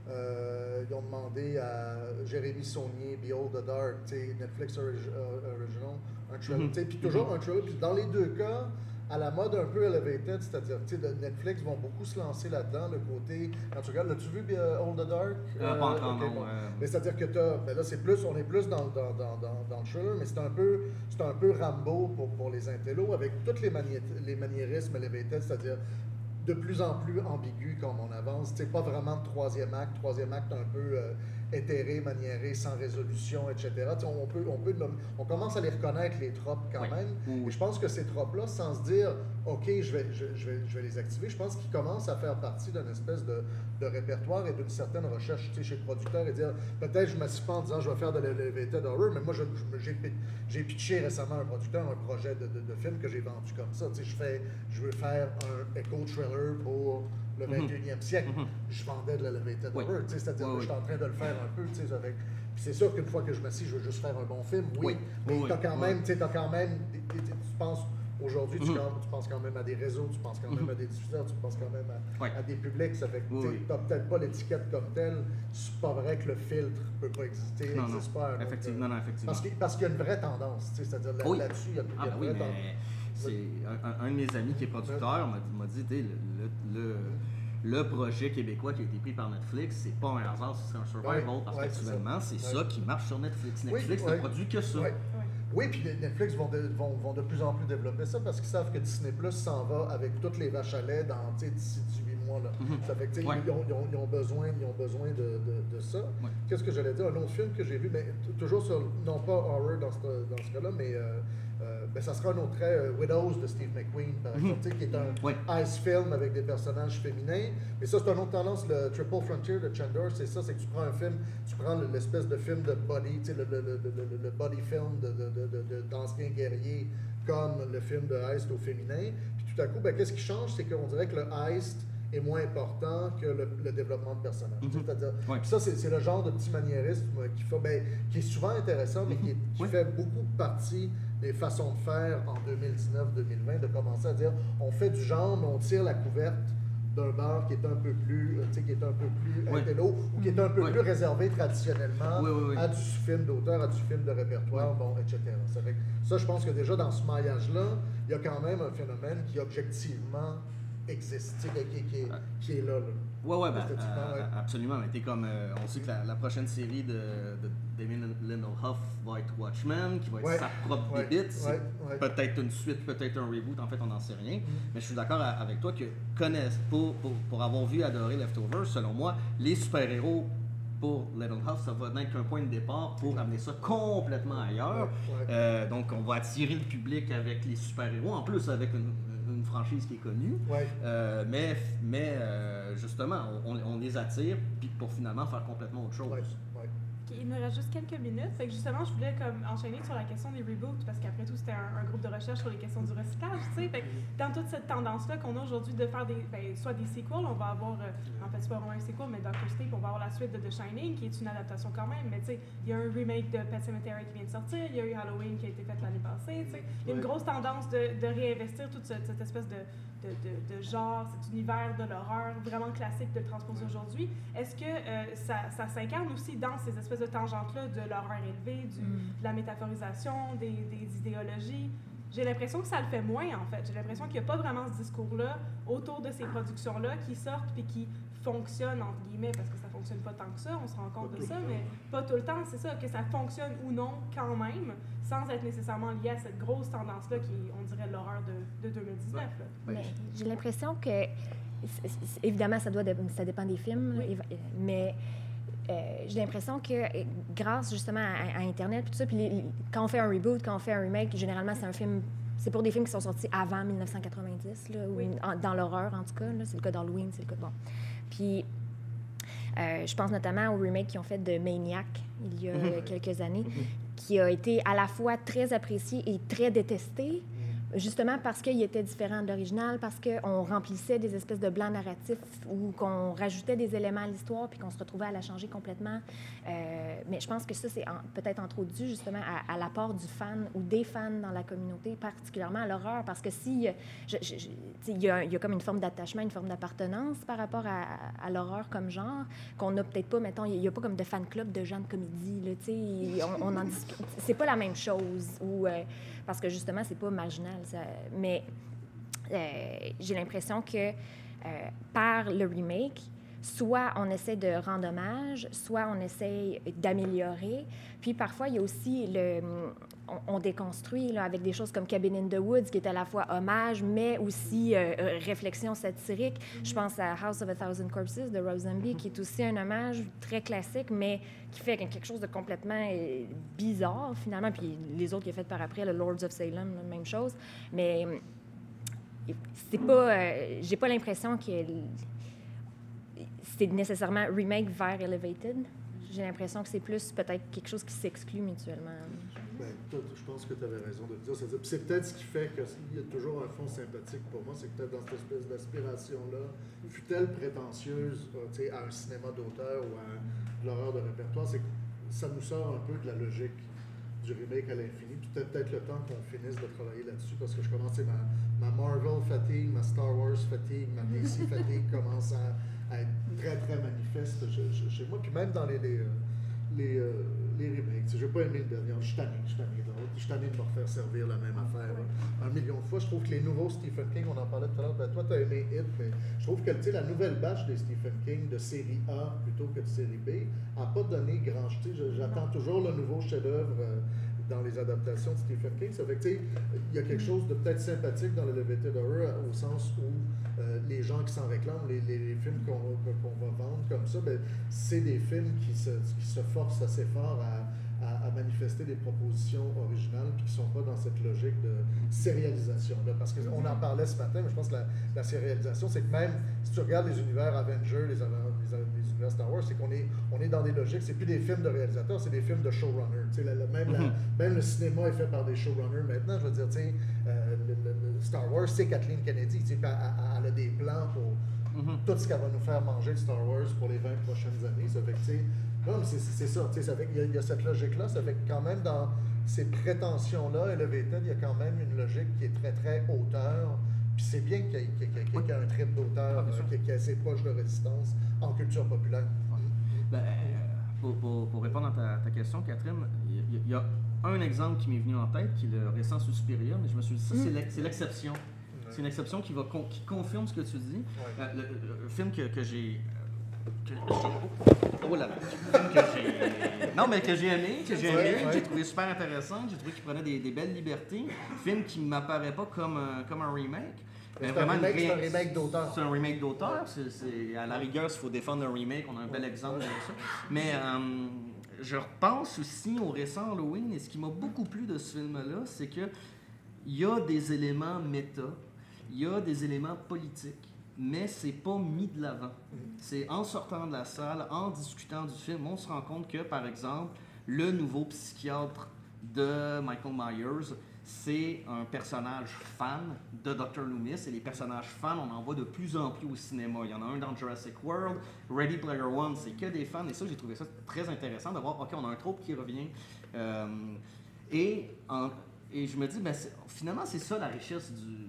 Euh, ils ont demandé à Jérémy Saunier, Behold the Dark, Netflix Origi- Original, un trailer, Mhm. sais, puis toujours un trailer, puis dans les deux cas, à la mode un peu elevated, c'est-à-dire, de Netflix vont beaucoup se lancer là-dedans, le côté, quand tu regardes, l'as-tu vu euh, Hold the Dark? Euh, pas encore, ok, non, bon. euh. Mais c'est-à-dire que t'as, ben là, c'est plus, on est plus dans, dans, dans, dans, dans le thriller, mais c'est un peu, un peu Rambo pour, pour les intellos, avec tous les, manié- les maniérismes elevated, c'est-à-dire de plus en plus ambigu comme on avance. C'est pas vraiment de troisième acte, troisième acte un peu euh, éthéré, maniéré, sans résolution, etc. Tu sais, On, peut, on, peut, on commence à les reconnaître, les tropes, quand Oui. même. Oui. Et je pense que ces tropes-là, sans se dire, OK, je vais, je, je vais, je vais les activer, je pense qu'ils commencent à faire partie d'une espèce de, de répertoire et d'une certaine recherche tu sais, chez le producteur et dire, peut-être je m'assieds pas en disant, je vais faire de l'elevated horror, mais moi, j'ai pi- j'ai pitché récemment à un producteur un projet de, de, de film que j'ai vendu comme ça. Tu sais, je, fais, je veux faire un éco-thriller pour le Mhm. 21e siècle. Mhm. Je vendais de l'elevated Oui. horror, c'est-à-dire que je suis en train de le faire un peu, avec... Puis c'est sûr qu'une fois que je m'assis, je veux juste faire un bon film, oui, Oui. mais Oui, t'as quand Oui. même, tu sais, t'as quand même, tu penses, aujourd'hui, tu, Mhm. quand- tu penses quand même à des réseaux, tu penses quand même à des diffuseurs, tu penses quand même à, des publics, ça fait que t'as peut-être pas l'étiquette comme telle, c'est pas vrai que le filtre peut pas exister, n'existe pas. autre- Effectivement, non, non, effectivement. Parce qu'il y a une vraie tendance, c'est-à-dire là-dessus, il y a, Ah, une oui, vraie tendance. C'est un, de mes amis qui est producteur m'a dit, le, le, projet québécois qui a été pris par Netflix, c'est pas un hasard, c'est un survival Ouais, parce ouais, c'est qu'actuellement, ça. c'est ça qui marche sur Netflix. Oui, Netflix ouais. ne produit que ça. Oui, puis Netflix vont de, vont, vont de plus en plus développer ça parce qu'ils savent que Disney Plus s'en va avec toutes les vaches à lait dans d'ici 18 mois. Là. Mhm. Ça fait que, Ouais. ils, ont, ils ont- ils ont besoin, ils ont besoin de, de- de ça. Ouais. Qu'est-ce que j'allais dire? Un autre film que j'ai vu, mais toujours sur, non pas horror dans ce, dans ce cas-là, mais euh, ben, ça sera un autre trait, euh, Widows de Steve McQueen, par Mhm. exemple, qui est un ice film avec des personnages féminins. Mais ça, c'est une autre tendance. Le Triple Frontier de Chandor, c'est ça, c'est que tu prends un film, tu prends le- l'espèce de film de body, le, le, le, le- body film de, de, de, de- d'anciens guerriers, comme le film de Heist au féminin. Puis tout à coup, ben, qu'est-ce qui change? C'est qu'on dirait que le Heist est moins important que le, le développement de sais, Mhm. C'est-à-dire, Ouais. ça, c'est, le genre de petit maniérisme qui, fait, ben, qui est souvent intéressant, mais qui, est- qui Ouais. fait beaucoup partie des façons de faire en 2019-2020, de commencer à dire on fait du genre, mais on tire la couverte d'un bar qui est un peu plus, euh, tu sais, qui est un peu plus Ouais. intello, ou qui est un peu plus réservé traditionnellement Oui, à du film d'auteur, à du film de répertoire, bon, etc. Ça, fait que ça, je pense que déjà dans ce maillage-là, il y a quand même un phénomène qui objectivement existe, tu sais, qui, qui est, qui est là. là? Ouais, ouais, ben, euh, ouais? absolument. Mais t'es comme, euh, on sait que la, la prochaine série de, de Damien Lindelof va être Watchmen, qui va être Ouais. sa propre. C'est ouais. peut-être une suite, peut-être un reboot. En fait, on n'en sait rien. Mm. Mais je suis d'accord avec toi que pour, pour, pour avoir vu et adoré Leftovers, selon moi, les super-héros pour Lindelof, ça va n'être qu'un point de départ pour amener ça complètement ailleurs. Euh, donc, on va attirer le public avec les super-héros, en plus avec une franchise qui est connue. Ouais. Euh, mais mais euh, justement, on, on les attire puis pour finalement faire complètement autre chose. Ouais, ouais. Il nous reste juste quelques minutes. Fait que justement, je voulais comme enchaîner sur la question des reboots, parce qu'après tout, c'était un, groupe de recherche sur les questions du recyclage. Fait que dans toute cette tendance-là qu'on a aujourd'hui de faire des, ben, soit des sequels, on va avoir, euh, en fait, c'est pas vraiment un sequel, mais Doctor Sleep, on va avoir la suite de The Shining, qui est une adaptation quand même, mais tu sais, il y a un remake de Pet Cemetery qui vient de sortir, il y a eu Halloween qui a été fait l'année passée. Il y a une grosse tendance de, de réinvestir toute cette, cette espèce de de, de, genre, cet univers de l'horreur vraiment classique de le transposer aujourd'hui. Est-ce que euh, ça, ça s'incarne aussi dans ces espèces de tangentes-là de l'horreur élevée, du, mm. de la métaphorisation, des, des idéologies? J'ai l'impression que ça le fait moins, en fait. J'ai l'impression qu'il n'y a pas vraiment ce discours-là autour de ces productions-là qui sortent et qui fonctionnent, entre guillemets, parce que ça fonctionne pas tant que ça, on se rend compte de ça, mais pas tout le temps, c'est ça, que ça fonctionne ou non quand même, sans être nécessairement lié à cette grosse tendance-là qui est, on dirait, l'horreur de, de 2019. J'ai l'impression que, évidemment, ça, doit, ça dépend des films, mais euh, j'ai l'impression que grâce justement à, Internet, tout ça, puis quand on fait un reboot, quand on fait un remake, généralement, c'est un film c'est pour des films qui sont sortis avant 1990, là, ou dans l'horreur en tout cas. C'est le cas d'Halloween, c'est le cas de... Bon. Puis euh, je pense notamment au remake qu'ils ont fait de Maniac il y a mhm. quelques années, mhm. qui a été à la fois très apprécié et très détesté justement parce qu'il était différent de l'original, parce qu'on remplissait des espèces de blancs narratifs ou qu'on rajoutait des éléments à l'histoire puis qu'on se retrouvait à la changer complètement. Euh, mais je pense que ça, c'est peut-être entre justement à, l'apport du fan ou des fans dans la communauté, particulièrement à l'horreur, parce que si il y, a comme une forme d'attachement, une forme d'appartenance par rapport à, l'horreur comme genre, qu'on n'a peut-être pas, mettons, il n'y a, pas comme de fan club de gens de comédie, là, tu sais, on, en discute. C'est pas la même chose. Euh, parce que justement, c'est pas marginal. Mais euh, j'ai l'impression que euh, par le remake, soit on essaie de rendre hommage, soit on essaie d'améliorer. Puis parfois, il y a aussi le. On, déconstruit avec des choses comme Cabin in the Woods, qui est à la fois hommage, mais aussi euh, euh, réflexion satirique. Je pense à House of a Thousand Corpses de Rosenby, qui est aussi un hommage très classique, mais qui fait quelque chose de complètement euh, bizarre, finalement. Puis les autres qui est fait par après, le Lords of Salem, même chose. Mais c'est pas. J'ai pas l'impression que c'est nécessairement remake vers Elevated. J'ai l'impression que c'est plus peut-être quelque chose qui s'exclut mutuellement. Ben, je pense que tu avais raison de dire. C'est peut-être ce qui fait qu'il y a toujours un fond sympathique pour moi, c'est peut-être dans cette espèce d'aspiration-là, fut-elle prétentieuse euh, à un cinéma d'auteur ou à l'horreur de répertoire, c'est que ça nous sort un peu de la logique du remake à l'infini. Peut-être le temps qu'on finisse de travailler là-dessus, parce que je commence, ma, ma Marvel fatigue, ma Star Wars fatigue, ma DC fatigue commence à à être très, très manifeste chez moi. Puis même dans les, les, euh, les, euh, les remakes, je n'ai pas aimé le dernier, je suis tanné, je suis tanné d'autres, je suis tanné de me refaire servir la même affaire un million de fois. Je trouve que les nouveaux Stephen King, on en parlait tout à l'heure, ben, toi tu as aimé Hit, mais je trouve que la nouvelle batch des Stephen King de série A plutôt que de série B n'a pas donné grand. J'attends toujours le nouveau chef-d'œuvre. Dans les adaptations de Stephen King. Ça fait que, il y a quelque chose de peut-être sympathique dans le Horror au sens où euh, les gens qui s'en réclament, les, films qu'on va vendre comme ça, ben, c'est des films qui se, qui se forcent assez fort à, à, manifester des propositions originales qui ne sont pas dans cette logique de sérialisation-là. Parce qu'on en parlait ce matin, mais je pense que la, la sérialisation, c'est que même si tu regardes les univers Avengers, les, les, univers Star Wars, c'est qu'on est, on est dans des logiques, c'est plus des films de réalisateurs, c'est des films de showrunners. même, mm-hmm. même le cinéma est fait par des showrunners maintenant. Je veux dire, euh, le, Star Wars, c'est Kathleen Kennedy. Elle, elle, a des plans pour mm-hmm. tout ce qu'elle va nous faire manger de Star Wars pour les 20 prochaines années. Ça fait que, non, c'est ça. Il y, a cette logique-là. Ça fait que quand même, dans ces prétentions-là, Elevated, il y a quand même une logique qui est très, très hauteur. Puis c'est bien qu'il y, ait un trip d'auteur qui, est assez proche de résistance en culture populaire. Ben, pour, pour, répondre à ta, question, Catherine, il y, a un exemple qui m'est venu en tête, qui est le récent supérieur, mais je me suis dit, ça, c'est l'exception. C'est une exception qui, va, qui confirme ce que tu dis. Euh, le, film que, que j'ai Oh là Non, mais que j'ai aimé, que j'ai aimé, j'ai trouvé super intéressant, j'ai trouvé qu'il prenait des, belles libertés. Film qui ne m'apparaît pas comme, un, comme un remake. C'est un, remake d'auteur. C'est un remake d'auteur. À la rigueur, s'il faut défendre un remake, on a un bel exemple de ça. Mais euh, je repense aussi au récent Halloween, et ce qui m'a beaucoup plu de ce film-là, c'est qu'il y a des éléments méta, il y a des éléments politiques mais c'est pas mis de l'avant. C'est en sortant de la salle, en discutant du film, on se rend compte que, par exemple, le nouveau psychiatre de Michael Myers, c'est un personnage fan de Dr. Loomis. Et les personnages fans, on en voit de plus en plus au cinéma. Il y en a un dans Jurassic World, Ready Player One, c'est que des fans. Et ça, j'ai trouvé ça très intéressant de voir, OK, on a un trope qui revient. Euh, et, en- et je me dis, ben, finalement, c'est ça la richesse du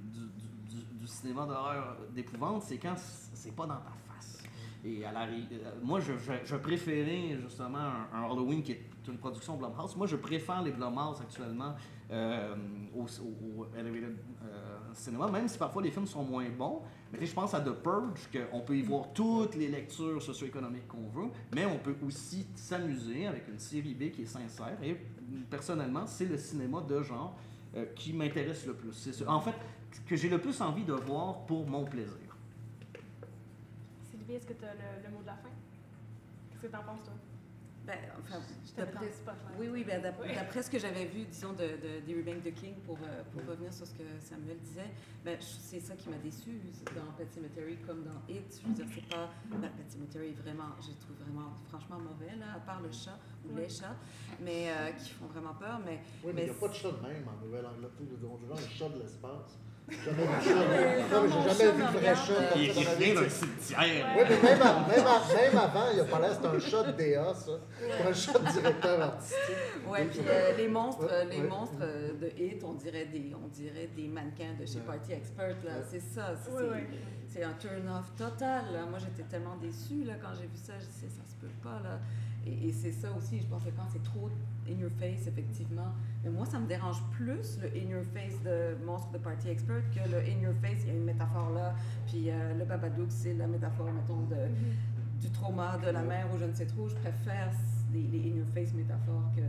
cinéma d'horreur d'épouvante, c'est quand c'est pas dans ta face. Et à la euh, moi, je, préférais justement un, Halloween qui est une production Blumhouse. Moi, je préfère les Blumhouse actuellement euh, au, au- Elevated euh, même si parfois les films sont moins bons. Mais je pense à The Purge, qu'on peut y voir toutes les lectures socio-économiques qu'on veut, mais on peut aussi s'amuser avec une série B qui est sincère. Et personnellement, c'est le cinéma de genre qui m'intéresse le plus. En fait que j'ai le plus envie de voir pour mon plaisir. Sylvie, est-ce que tu as le, le mot de la fin? Qu'est-ce que tu en penses, toi? Ben, enfin, d'après-. Oui, oui, ben, Oui. d'après ce que j'avais vu, disons, de, de- des remakes de King, pour, euh, pour revenir sur ce que Samuel disait, ben, c'est ça qui m'a déçu dans Pet Cemetery comme dans It. Je veux dire, c'est pas. Ben, Pet Cemetery, est vraiment, je le trouve vraiment, franchement mauvais, là, à part le chat ou Oui. les chats, mais euh, qui font vraiment peur. Mais, Oui, mais il n'y a pas de chat de même en Nouvelle-Angleterre. Je veux dire, On dirait un chat de l'espace. J'ai jamais vu. Non, mais j'ai jamais vu de vrai chat. comme Il ça dans ma vie, revient d'un cimetière. Oui, mais même, à- même, à- même avant, il a pas l'air, c'est un chat de DA, ça. Un chat de directeur artistique. ouais, puis euh, les monstres, Ouais, les ouais. monstres euh, de It, on dirait des, on dirait des mannequins de chez Ouais. Party Expert, là. Ouais. C'est ça. Oui, oui. C'est un turn-off total. là. Moi, j'étais tellement déçue là, quand j'ai vu ça. Je disais, ça se peut pas. Là. Et, et c'est ça aussi, je pense que quand c'est trop in your face, effectivement. Mais moi, ça me dérange plus le in your face de Monstre de Party Expert que le in your face, il y a une métaphore là. Puis euh, le Babadook, c'est la métaphore, mettons, de, du trauma de la mère ou je ne sais trop. Je préfère les, les in your face métaphores que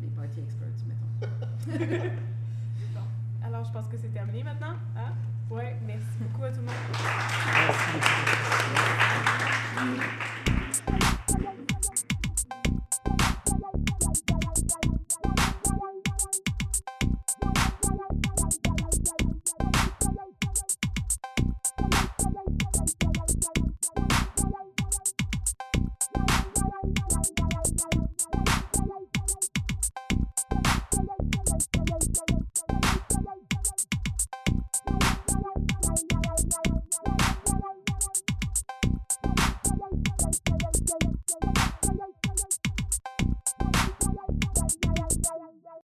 les Party Experts, mettons. Alors, je pense que c'est terminé maintenant. Hein? Oui, merci beaucoup à tout le monde. Merci. Thank you.